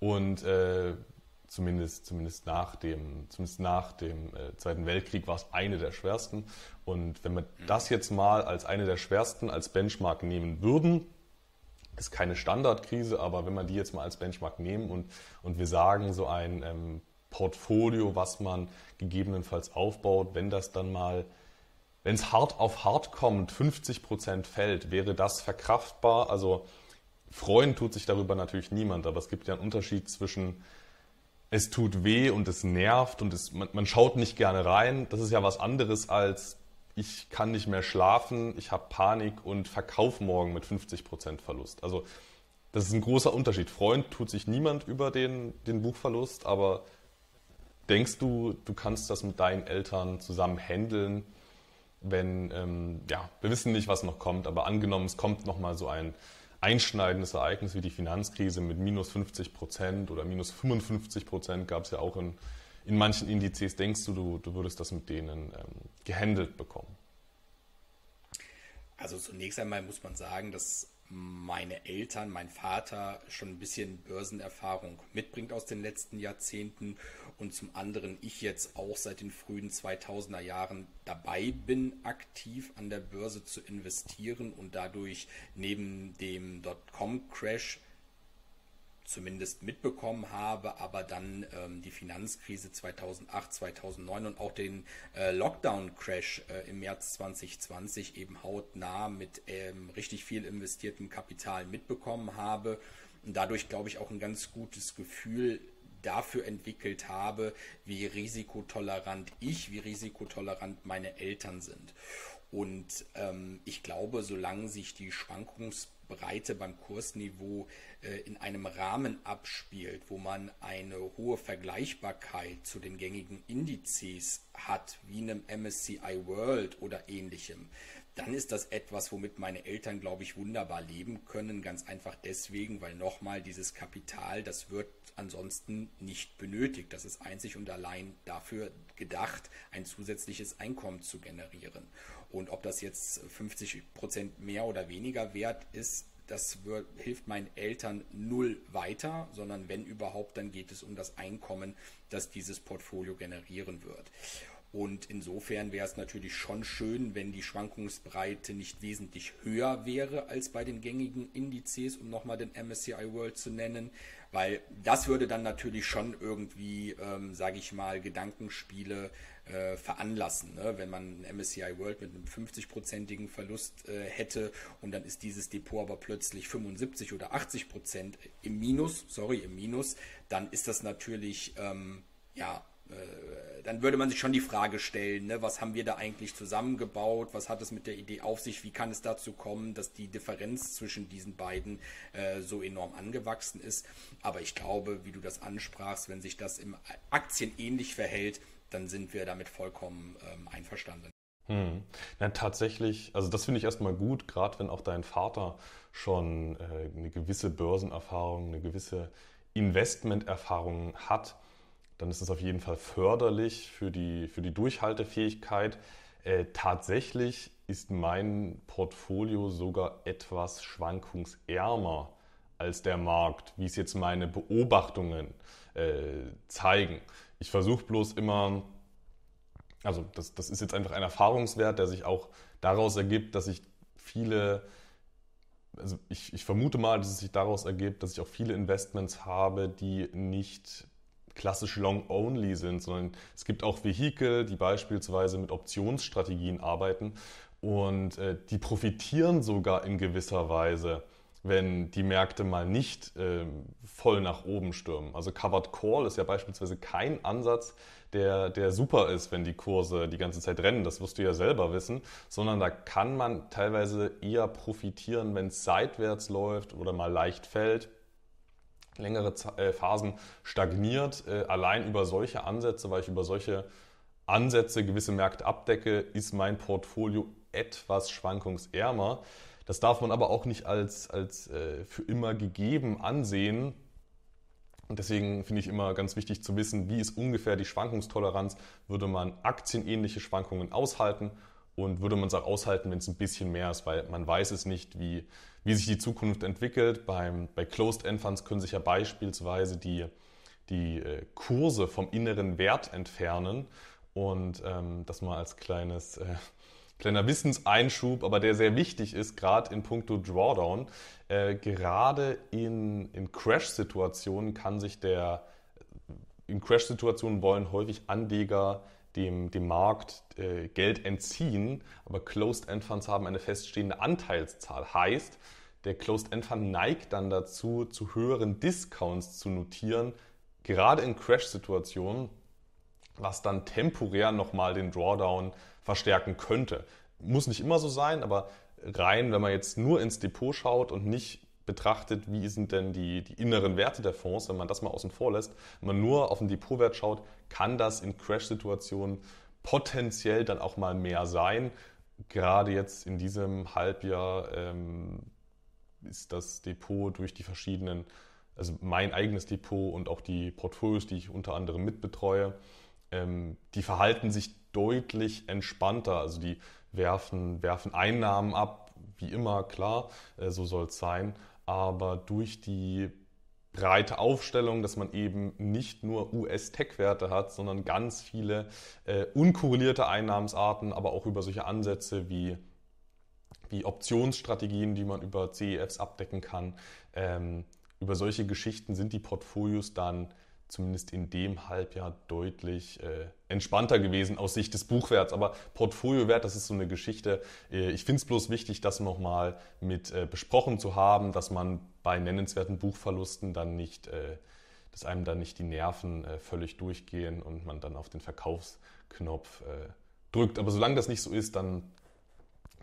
und äh, zumindest, zumindest nach dem, zumindest nach dem äh, Zweiten Weltkrieg war es eine der schwersten. Und wenn wir das jetzt mal als eine der schwersten als Benchmark nehmen würden, ist keine Standardkrise, aber wenn wir die jetzt mal als Benchmark nehmen und, und wir sagen, so ein ähm, Portfolio, was man gegebenenfalls aufbaut, wenn das dann mal, wenn es hart auf hart kommt, 50 Prozent fällt, wäre das verkraftbar? Also freuen tut sich darüber natürlich niemand, aber es gibt ja einen Unterschied zwischen es tut weh und es nervt und es, man, man schaut nicht gerne rein. Das ist ja was anderes als ich kann nicht mehr schlafen, ich habe Panik und verkaufe morgen mit 50% Verlust. Also das ist ein großer Unterschied. Freund tut sich niemand über den, den Buchverlust, aber denkst du, du kannst das mit deinen Eltern zusammen handeln, wenn, ähm, ja, wir wissen nicht, was noch kommt, aber angenommen, es kommt nochmal so ein einschneidendes Ereignis wie die Finanzkrise mit minus 50% oder minus 55% gab es ja auch in in manchen Indizes denkst du, du, du würdest das mit denen ähm, gehandelt bekommen? Also zunächst einmal muss man sagen, dass meine Eltern, mein Vater schon ein bisschen Börsenerfahrung mitbringt aus den letzten Jahrzehnten und zum anderen ich jetzt auch seit den frühen 2000er Jahren dabei bin, aktiv an der Börse zu investieren und dadurch neben dem Dotcom-Crash zumindest mitbekommen habe, aber dann ähm, die Finanzkrise 2008, 2009 und auch den äh, Lockdown-Crash äh, im März 2020 eben hautnah mit ähm, richtig viel investiertem Kapital mitbekommen habe und dadurch, glaube ich, auch ein ganz gutes Gefühl dafür entwickelt habe, wie risikotolerant ich, wie risikotolerant meine Eltern sind. Und ähm, ich glaube, solange sich die Schwankungsbreite beim Kursniveau äh, in einem Rahmen abspielt, wo man eine hohe Vergleichbarkeit zu den gängigen Indizes hat, wie einem MSCI World oder ähnlichem, dann ist das etwas, womit meine Eltern, glaube ich, wunderbar leben können. Ganz einfach deswegen, weil nochmal dieses Kapital, das wird ansonsten nicht benötigt. Das ist einzig und allein dafür gedacht, ein zusätzliches Einkommen zu generieren. Und ob das jetzt 50 Prozent mehr oder weniger wert ist, das wird, hilft meinen Eltern null weiter, sondern wenn überhaupt, dann geht es um das Einkommen, das dieses Portfolio generieren wird. Und insofern wäre es natürlich schon schön, wenn die Schwankungsbreite nicht wesentlich höher wäre als bei den gängigen Indizes, um nochmal den MSCI World zu nennen, weil das würde dann natürlich schon irgendwie, ähm, sage ich mal, Gedankenspiele äh, veranlassen. Ne? Wenn man ein MSCI World mit einem 50-prozentigen Verlust äh, hätte und dann ist dieses Depot aber plötzlich 75 oder 80 Prozent im Minus, sorry, im Minus, dann ist das natürlich, ähm, ja, dann würde man sich schon die Frage stellen, ne, was haben wir da eigentlich zusammengebaut, was hat es mit der Idee auf sich, wie kann es dazu kommen, dass die Differenz zwischen diesen beiden äh, so enorm angewachsen ist. Aber ich glaube, wie du das ansprachst, wenn sich das im Aktien ähnlich verhält, dann sind wir damit vollkommen ähm, einverstanden. Hm. Ja, tatsächlich, also das finde ich erstmal gut, gerade wenn auch dein Vater schon äh, eine gewisse Börsenerfahrung, eine gewisse Investmenterfahrung hat, dann ist es auf jeden Fall förderlich für die, für die Durchhaltefähigkeit. Äh, tatsächlich ist mein Portfolio sogar etwas schwankungsärmer als der Markt, wie es jetzt meine Beobachtungen äh, zeigen. Ich versuche bloß immer, also das, das ist jetzt einfach ein Erfahrungswert, der sich auch daraus ergibt, dass ich viele, also ich, ich vermute mal, dass es sich daraus ergibt, dass ich auch viele Investments habe, die nicht klassisch Long-Only sind, sondern es gibt auch Vehikel, die beispielsweise mit Optionsstrategien arbeiten und äh, die profitieren sogar in gewisser Weise, wenn die Märkte mal nicht äh, voll nach oben stürmen. Also Covered Call ist ja beispielsweise kein Ansatz, der, der super ist, wenn die Kurse die ganze Zeit rennen. Das wirst du ja selber wissen, sondern da kann man teilweise eher profitieren, wenn es seitwärts läuft oder mal leicht fällt längere äh, Phasen stagniert. Äh, allein über solche Ansätze, weil ich über solche Ansätze gewisse Märkte abdecke, ist mein Portfolio etwas schwankungsärmer. Das darf man aber auch nicht als, als äh, für immer gegeben ansehen. Und deswegen finde ich immer ganz wichtig zu wissen, wie ist ungefähr die Schwankungstoleranz. Würde man aktienähnliche Schwankungen aushalten und würde man es auch aushalten, wenn es ein bisschen mehr ist, weil man weiß es nicht, wie, wie sich die Zukunft entwickelt. Beim, bei Closed-End-Funds können sich ja beispielsweise die, die äh, Kurse vom inneren Wert entfernen und ähm, das mal als kleines, äh, kleiner Wissenseinschub, aber der sehr wichtig ist, gerade in puncto Drawdown. Äh, gerade in, in Crash-Situationen kann sich der, in Crash-Situationen wollen häufig Anleger dem, dem Markt äh, Geld entziehen, aber Closed-End-Funds haben eine feststehende Anteilszahl. Heißt, der Closed-End-Fund neigt dann dazu, zu höheren Discounts zu notieren, gerade in Crash-Situationen, was dann temporär nochmal den Drawdown verstärken könnte. Muss nicht immer so sein, aber rein, wenn man jetzt nur ins Depot schaut und nicht betrachtet, wie sind denn die, die inneren Werte der Fonds, wenn man das mal außen vor lässt, wenn man nur auf den Depotwert schaut, kann das in Crash-Situationen potenziell dann auch mal mehr sein. Gerade jetzt in diesem Halbjahr ähm, ist das Depot durch die verschiedenen, also mein eigenes Depot und auch die Portfolios, die ich unter anderem mitbetreue, ähm, die verhalten sich deutlich entspannter. Also die werfen, werfen Einnahmen ab, wie immer, klar, äh, so soll es sein. Aber durch die breite Aufstellung, dass man eben nicht nur US-Tech-Werte hat, sondern ganz viele äh, unkorrelierte Einnahmensarten, aber auch über solche Ansätze wie, wie Optionsstrategien, die man über CEFs abdecken kann. Ähm, über solche Geschichten sind die Portfolios dann zumindest in dem Halbjahr deutlich äh, entspannter gewesen aus Sicht des Buchwerts. Aber Portfoliowert, das ist so eine Geschichte. Äh, ich finde es bloß wichtig, das nochmal mit äh, besprochen zu haben, dass man bei nennenswerten Buchverlusten dann nicht, äh, dass einem dann nicht die Nerven äh, völlig durchgehen und man dann auf den Verkaufsknopf äh, drückt. Aber solange das nicht so ist, dann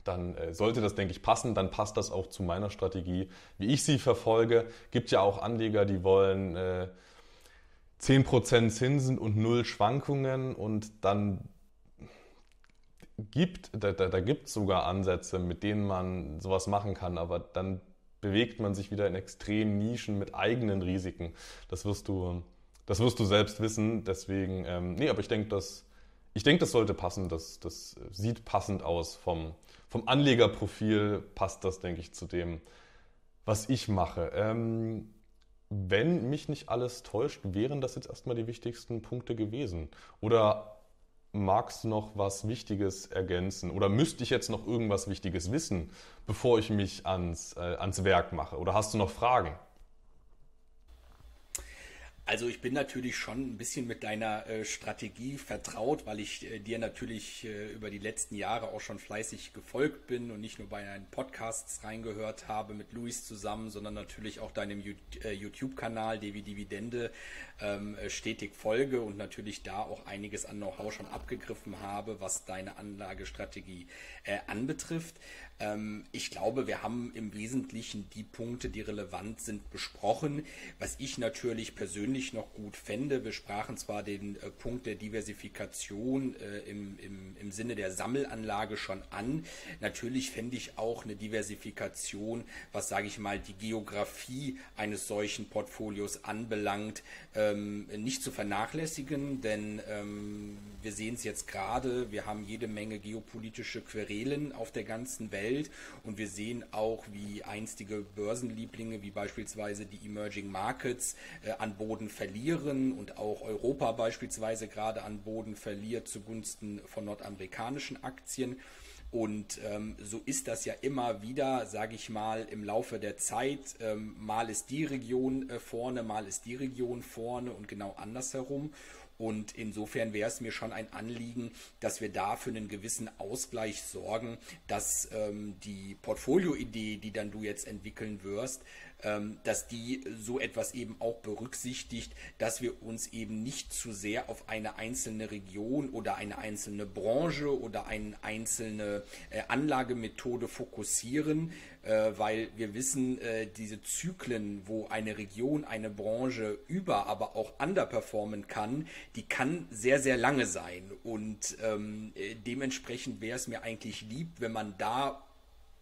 dann sollte das, denke ich, passen. Dann passt das auch zu meiner Strategie, wie ich sie verfolge. Gibt ja auch Anleger, die wollen 10% Zinsen und null Schwankungen und dann gibt, da, da, da gibt es sogar Ansätze, mit denen man sowas machen kann, aber dann bewegt man sich wieder in extremen Nischen mit eigenen Risiken. Das wirst du, das wirst du selbst wissen. Deswegen, ähm, nee, aber ich denke, das, ich das sollte passen. Das, das sieht passend aus. Vom, vom Anlegerprofil passt das, denke ich, zu dem, was ich mache. Ähm, wenn mich nicht alles täuscht, wären das jetzt erstmal die wichtigsten Punkte gewesen. Oder magst du noch was Wichtiges ergänzen? Oder müsste ich jetzt noch irgendwas Wichtiges wissen, bevor ich mich ans, äh, ans Werk mache? Oder hast du noch Fragen? Also ich bin natürlich schon ein bisschen mit deiner äh, Strategie vertraut, weil ich äh, dir natürlich äh, über die letzten Jahre auch schon fleißig gefolgt bin und nicht nur bei deinen Podcasts reingehört habe mit Luis zusammen, sondern natürlich auch deinem äh, YouTube-Kanal Devi Dividende ähm, äh, stetig folge und natürlich da auch einiges an Know-how schon abgegriffen habe, was deine Anlagestrategie äh, anbetrifft. Ähm, ich glaube, wir haben im Wesentlichen die Punkte, die relevant sind, besprochen. Was ich natürlich persönlich noch gut fände, wir sprachen zwar den äh, Punkt der Diversifikation äh, im, im, im Sinne der Sammelanlage schon an. Natürlich fände ich auch eine Diversifikation, was sage ich mal, die Geografie eines solchen Portfolios anbelangt, ähm, nicht zu vernachlässigen, denn ähm, wir sehen es jetzt gerade, wir haben jede Menge geopolitische Querelen auf der ganzen Welt. Welt. Und wir sehen auch, wie einstige Börsenlieblinge, wie beispielsweise die Emerging Markets, äh, an Boden verlieren und auch Europa beispielsweise gerade an Boden verliert zugunsten von nordamerikanischen Aktien. Und ähm, so ist das ja immer wieder, sage ich mal, im Laufe der Zeit. Ähm, mal ist die Region äh, vorne, mal ist die Region vorne und genau andersherum. Und insofern wäre es mir schon ein Anliegen, dass wir da für einen gewissen Ausgleich sorgen, dass ähm, die Portfolioidee, die dann du jetzt entwickeln wirst, dass die so etwas eben auch berücksichtigt, dass wir uns eben nicht zu sehr auf eine einzelne Region oder eine einzelne Branche oder eine einzelne äh, Anlagemethode fokussieren, äh, weil wir wissen, äh, diese Zyklen, wo eine Region, eine Branche über, aber auch underperformen kann, die kann sehr, sehr lange sein. Und ähm, dementsprechend wäre es mir eigentlich lieb, wenn man da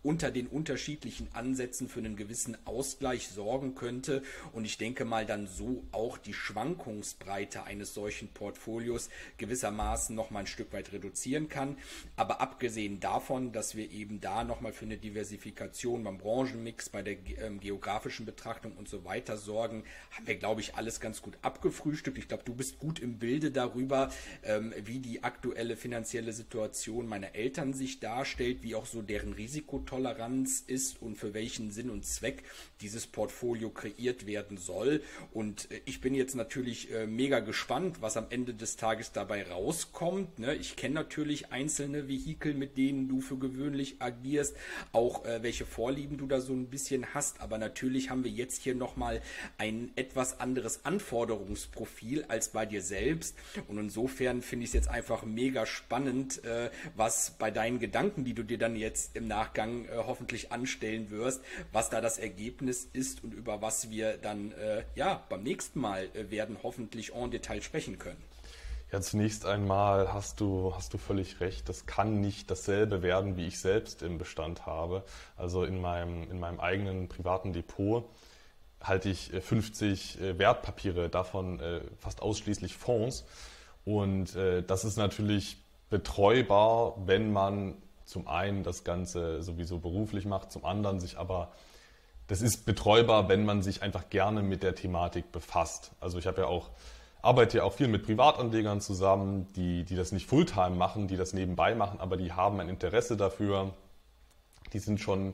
unter den unterschiedlichen Ansätzen für einen gewissen Ausgleich sorgen könnte und ich denke mal dann so auch die Schwankungsbreite eines solchen Portfolios gewissermaßen noch mal ein Stück weit reduzieren kann. Aber abgesehen davon, dass wir eben da noch mal für eine Diversifikation beim Branchenmix, bei der ähm, geografischen Betrachtung und so weiter sorgen, haben wir glaube ich alles ganz gut abgefrühstückt. Ich glaube, du bist gut im Bilde darüber, ähm, wie die aktuelle finanzielle Situation meiner Eltern sich darstellt, wie auch so deren Risiko Risikotoleranz ist und für welchen Sinn und Zweck dieses Portfolio kreiert werden soll. Und äh, ich bin jetzt natürlich äh, mega gespannt, was am Ende des Tages dabei rauskommt. Ne? Ich kenne natürlich einzelne Vehikel, mit denen du für gewöhnlich agierst, auch äh, welche Vorlieben du da so ein bisschen hast. Aber natürlich haben wir jetzt hier nochmal ein etwas anderes Anforderungsprofil als bei dir selbst. Und insofern finde ich es jetzt einfach mega spannend, was bei deinen Gedanken, die du dir dann jetzt im Nachgang äh, hoffentlich anstellen wirst, was da das Ergebnis ist und über was wir dann äh, ja beim nächsten Mal äh, werden hoffentlich en Detail sprechen können. Ja, zunächst einmal hast du, hast du völlig recht. Das kann nicht dasselbe werden, wie ich selbst im Bestand habe. Also in meinem, in meinem eigenen privaten Depot halte ich 50 äh, äh, Wertpapiere, davon äh, fast ausschließlich Fonds. Und das ist natürlich betreubar, wenn man zum einen das Ganze sowieso beruflich macht, zum anderen sich aber, das ist betreubar, wenn man sich einfach gerne mit der Thematik befasst. Also ich habe ja auch, arbeite ja auch viel mit Privatanlegern zusammen, die, die das nicht Fulltime machen, die das nebenbei machen, aber die haben ein Interesse dafür. Die sind schon,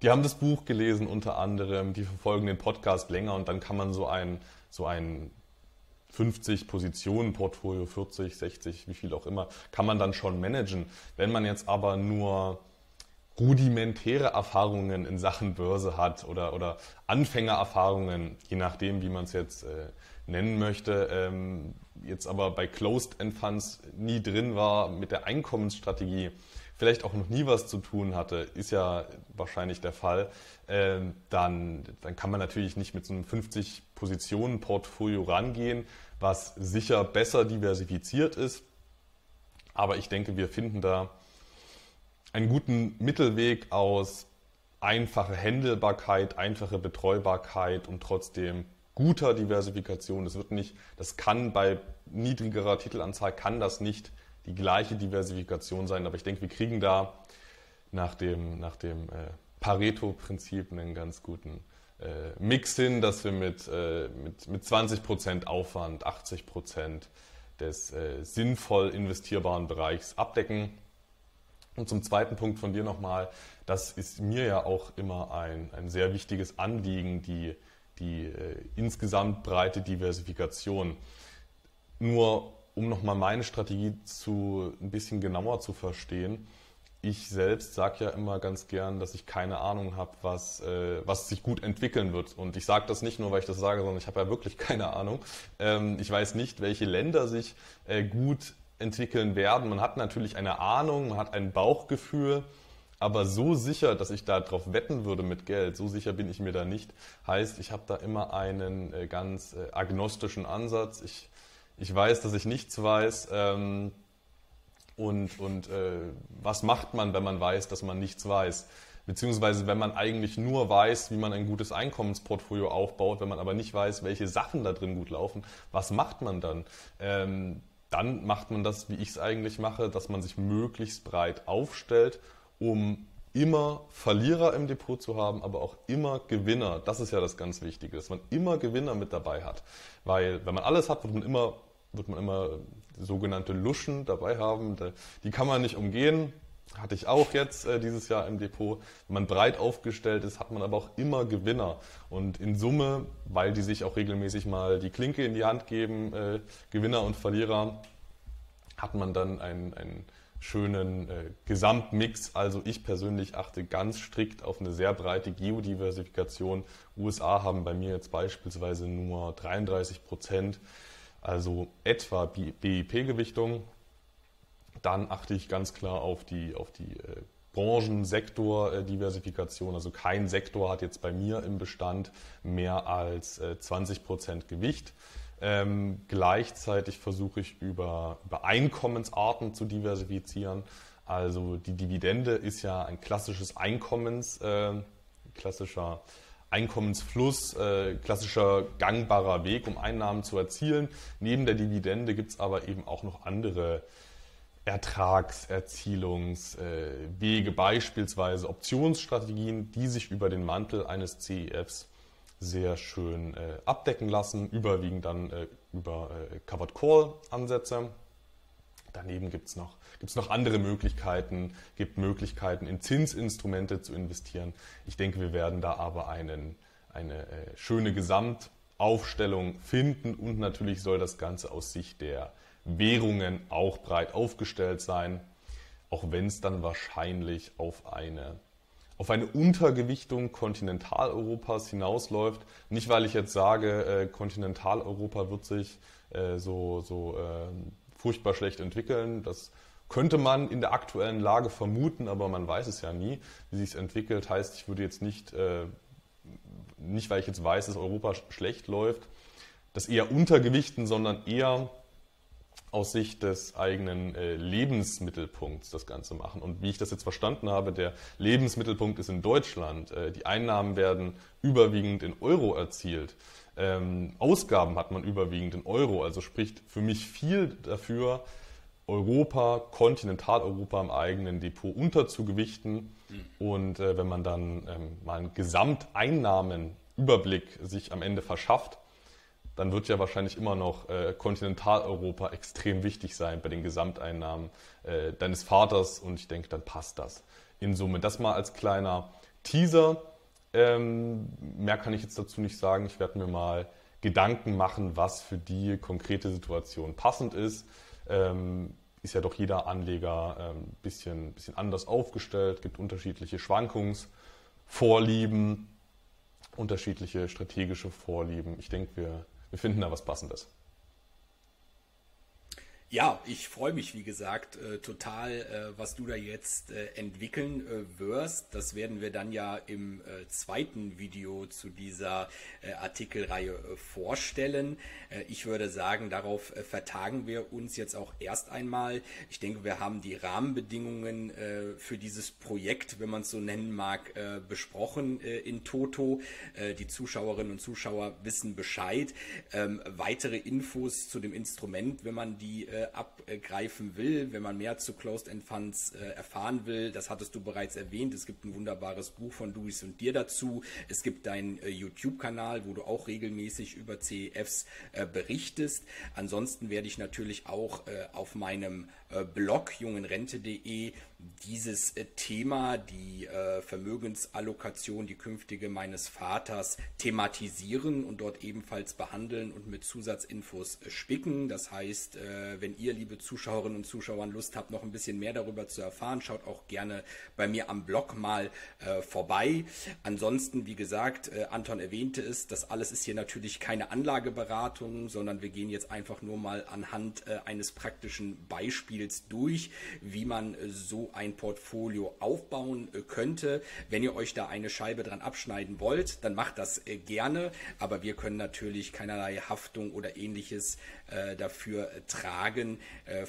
die haben das Buch gelesen unter anderem, die verfolgen den Podcast länger und dann kann man so ein, so ein 50 Positionen Portfolio, 40, 60, wie viel auch immer, kann man dann schon managen. Wenn man jetzt aber nur rudimentäre Erfahrungen in Sachen Börse hat oder, oder Anfängererfahrungen, je nachdem, wie man es jetzt äh, nennen möchte, ähm, jetzt aber bei Closed End Funds nie drin war mit der Einkommensstrategie, vielleicht auch noch nie was zu tun hatte, ist ja wahrscheinlich der Fall, äh, dann, dann kann man natürlich nicht mit so einem 50 Positionen Portfolio rangehen, was sicher besser diversifiziert ist. Aber ich denke, wir finden da einen guten Mittelweg aus einfache Händelbarkeit, einfache Betreubarkeit und trotzdem guter Diversifikation. Das wird nicht, das kann bei niedrigerer Titelanzahl kann das nicht die gleiche Diversifikation sein. Aber ich denke, wir kriegen da nach dem, nach dem äh, Pareto-Prinzip einen ganz guten äh, Mix hin, dass wir mit, äh, mit, mit 20% Aufwand 80% des sinnvoll investierbaren Bereichs abdecken. Und zum zweiten Punkt von dir nochmal, das ist mir ja auch immer ein, ein sehr wichtiges Anliegen, die, die äh, insgesamt breite Diversifikation. Nur um nochmal meine Strategie zu, ein bisschen genauer zu verstehen, ich selbst sage ja immer ganz gern, dass ich keine Ahnung habe, was, äh, was sich gut entwickeln wird. Und ich sage das nicht nur, weil ich das sage, sondern ich habe ja wirklich keine Ahnung. Ähm, ich weiß nicht, welche Länder sich äh, gut entwickeln werden. Man hat natürlich eine Ahnung, man hat ein Bauchgefühl, aber so sicher, dass ich darauf wetten würde mit Geld, so sicher bin ich mir da nicht. Heißt, ich habe da immer einen äh, ganz äh, agnostischen Ansatz. Ich, ich weiß, dass ich nichts weiß. Ähm, und, und äh, was macht man, wenn man weiß, dass man nichts weiß? Beziehungsweise wenn man eigentlich nur weiß, wie man ein gutes Einkommensportfolio aufbaut, wenn man aber nicht weiß, welche Sachen da drin gut laufen, was macht man dann? Ähm, dann macht man das, wie ich es eigentlich mache, dass man sich möglichst breit aufstellt, um immer Verlierer im Depot zu haben, aber auch immer Gewinner. Das ist ja das ganz Wichtige, dass man immer Gewinner mit dabei hat. Weil wenn man alles hat, wird man immer wird man immer sogenannte Luschen dabei haben. Die kann man nicht umgehen. hatte ich auch jetzt äh, dieses Jahr im Depot. Wenn man breit aufgestellt ist, hat man aber auch immer Gewinner. Und in Summe, weil die sich auch regelmäßig mal die Klinke in die Hand geben, äh, Gewinner und Verlierer, hat man dann einen, einen schönen äh, Gesamtmix. Also ich persönlich achte ganz strikt auf eine sehr breite Geodiversifikation. USA haben bei mir jetzt beispielsweise nur 33 Prozent, also etwa BIP-Gewichtung. Dann achte ich ganz klar auf die, auf die äh, Branchensektor-Diversifikation. Also kein Sektor hat jetzt bei mir im Bestand mehr als äh, 20 Prozent Gewicht. Ähm, gleichzeitig versuche ich über, über Einkommensarten zu diversifizieren. Also die Dividende ist ja ein klassisches Einkommens, äh, klassischer Einkommensfluss, äh, klassischer gangbarer Weg, um Einnahmen zu erzielen. Neben der Dividende gibt es aber eben auch noch andere Ertragserzielungswege, äh, beispielsweise Optionsstrategien, die sich über den Mantel eines CEFs sehr schön äh, abdecken lassen, überwiegend dann äh, über äh, Covered Call Ansätze. Daneben gibt es noch, gibt's noch andere Möglichkeiten, gibt Möglichkeiten in Zinsinstrumente zu investieren. Ich denke, wir werden da aber einen, eine äh, schöne Gesamtaufstellung finden und natürlich soll das Ganze aus Sicht der Währungen auch breit aufgestellt sein, auch wenn es dann wahrscheinlich auf eine auf eine Untergewichtung Kontinentaleuropas hinausläuft. Nicht, weil ich jetzt sage, äh, Kontinentaleuropa wird sich äh, so, so äh, furchtbar schlecht entwickeln. Das könnte man in der aktuellen Lage vermuten, aber man weiß es ja nie, wie sich es entwickelt. Heißt, ich würde jetzt nicht, äh, nicht weil ich jetzt weiß, dass Europa schlecht läuft, das eher untergewichten, sondern eher aus Sicht des eigenen äh, Lebensmittelpunkts das Ganze machen. Und wie ich das jetzt verstanden habe, der Lebensmittelpunkt ist in Deutschland. Äh, die Einnahmen werden überwiegend in Euro erzielt. Ähm, Ausgaben hat man überwiegend in Euro. Also spricht für mich viel dafür, Europa, Kontinentaleuropa im eigenen Depot unterzugewichten. Und äh, wenn man dann ähm, mal einen Gesamteinnahmenüberblick sich am Ende verschafft, dann wird ja wahrscheinlich immer noch äh, Kontinentaleuropa extrem wichtig sein bei den Gesamteinnahmen äh, deines Vaters und ich denke, dann passt das in Summe. Das mal als kleiner Teaser. Ähm, mehr kann ich jetzt dazu nicht sagen. Ich werde mir mal Gedanken machen, was für die konkrete Situation passend ist. Ähm, ist ja doch jeder Anleger ein ähm, bisschen, bisschen anders aufgestellt, gibt unterschiedliche Schwankungsvorlieben, unterschiedliche strategische Vorlieben. Ich denke, wir wir finden da was Passendes. Ja, ich freue mich, wie gesagt, äh, total, äh, was du da jetzt äh, entwickeln wirst. Das werden wir dann ja im zweiten Video zu dieser Artikelreihe vorstellen. ich würde sagen, darauf vertagen wir uns jetzt auch erst einmal. Ich denke, wir haben die Rahmenbedingungen für dieses Projekt, wenn man es so nennen mag, besprochen in Toto. die Zuschauerinnen und Zuschauer wissen Bescheid. Ähm, weitere Infos zu dem Instrument, wenn man die äh, abgreifen will, wenn man mehr zu Closed-End Funds äh, erfahren will, das hattest du bereits erwähnt. Es gibt ein wunderbares Buch von Luis und dir dazu. Es gibt deinen äh, YouTube-Kanal, wo du auch regelmäßig über CEFs äh, berichtest. Ansonsten werde ich natürlich auch äh, auf meinem äh, Blog jungenrente.de dieses äh, Thema, die äh, Vermögensallokation, die künftige meines Vaters, thematisieren und dort ebenfalls behandeln und mit Zusatzinfos spicken. Das heißt, wenn ihr, liebe Zuschauerinnen und Zuschauer, Lust habt, noch ein bisschen mehr darüber zu erfahren, schaut auch gerne bei mir am Blog mal vorbei. Ansonsten, wie gesagt, Anton erwähnte es, das alles ist hier natürlich keine Anlageberatung, sondern wir gehen jetzt einfach nur mal anhand eines praktischen Beispiels durch, wie man so ein Portfolio aufbauen äh, könnte. Wenn ihr euch da eine Scheibe dran abschneiden wollt, dann macht das äh, gerne, aber wir können natürlich keinerlei Haftung oder ähnliches äh, dafür tragen,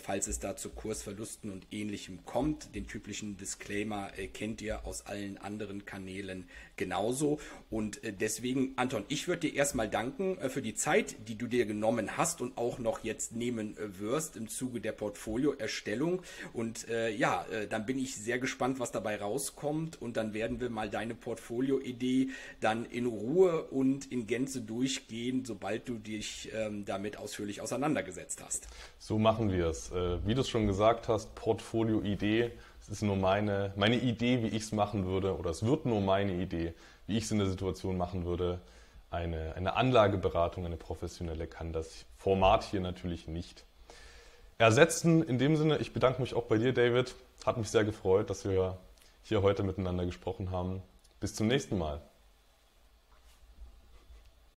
falls es da zu Kursverlusten und ähnlichem kommt. Den typischen Disclaimer kennt ihr aus allen anderen Kanälen genauso. Und deswegen, Anton, ich würde dir erstmal danken für die Zeit, die du dir genommen hast und auch noch jetzt nehmen wirst im Zuge der Portfolioerstellung. Und ja, dann bin ich sehr gespannt, was dabei rauskommt und dann werden wir mal deine Portfolio-Idee dann in Ruhe und in Gänze durchgehen, sobald du dich ähm, damit ausführlich auseinandergesetzt hast. So machen wir es. Äh, wie du es schon gesagt hast, Portfolio-Idee. Es ist nur meine, meine Idee, wie ich es machen würde, oder es wird nur meine Idee, wie ich es in der Situation machen würde. Eine, eine Anlageberatung, eine professionelle kann das Format hier natürlich nicht ersetzen. In dem Sinne, ich bedanke mich auch bei dir, David. Hat mich sehr gefreut, dass wir hier heute miteinander gesprochen haben. Bis zum nächsten Mal.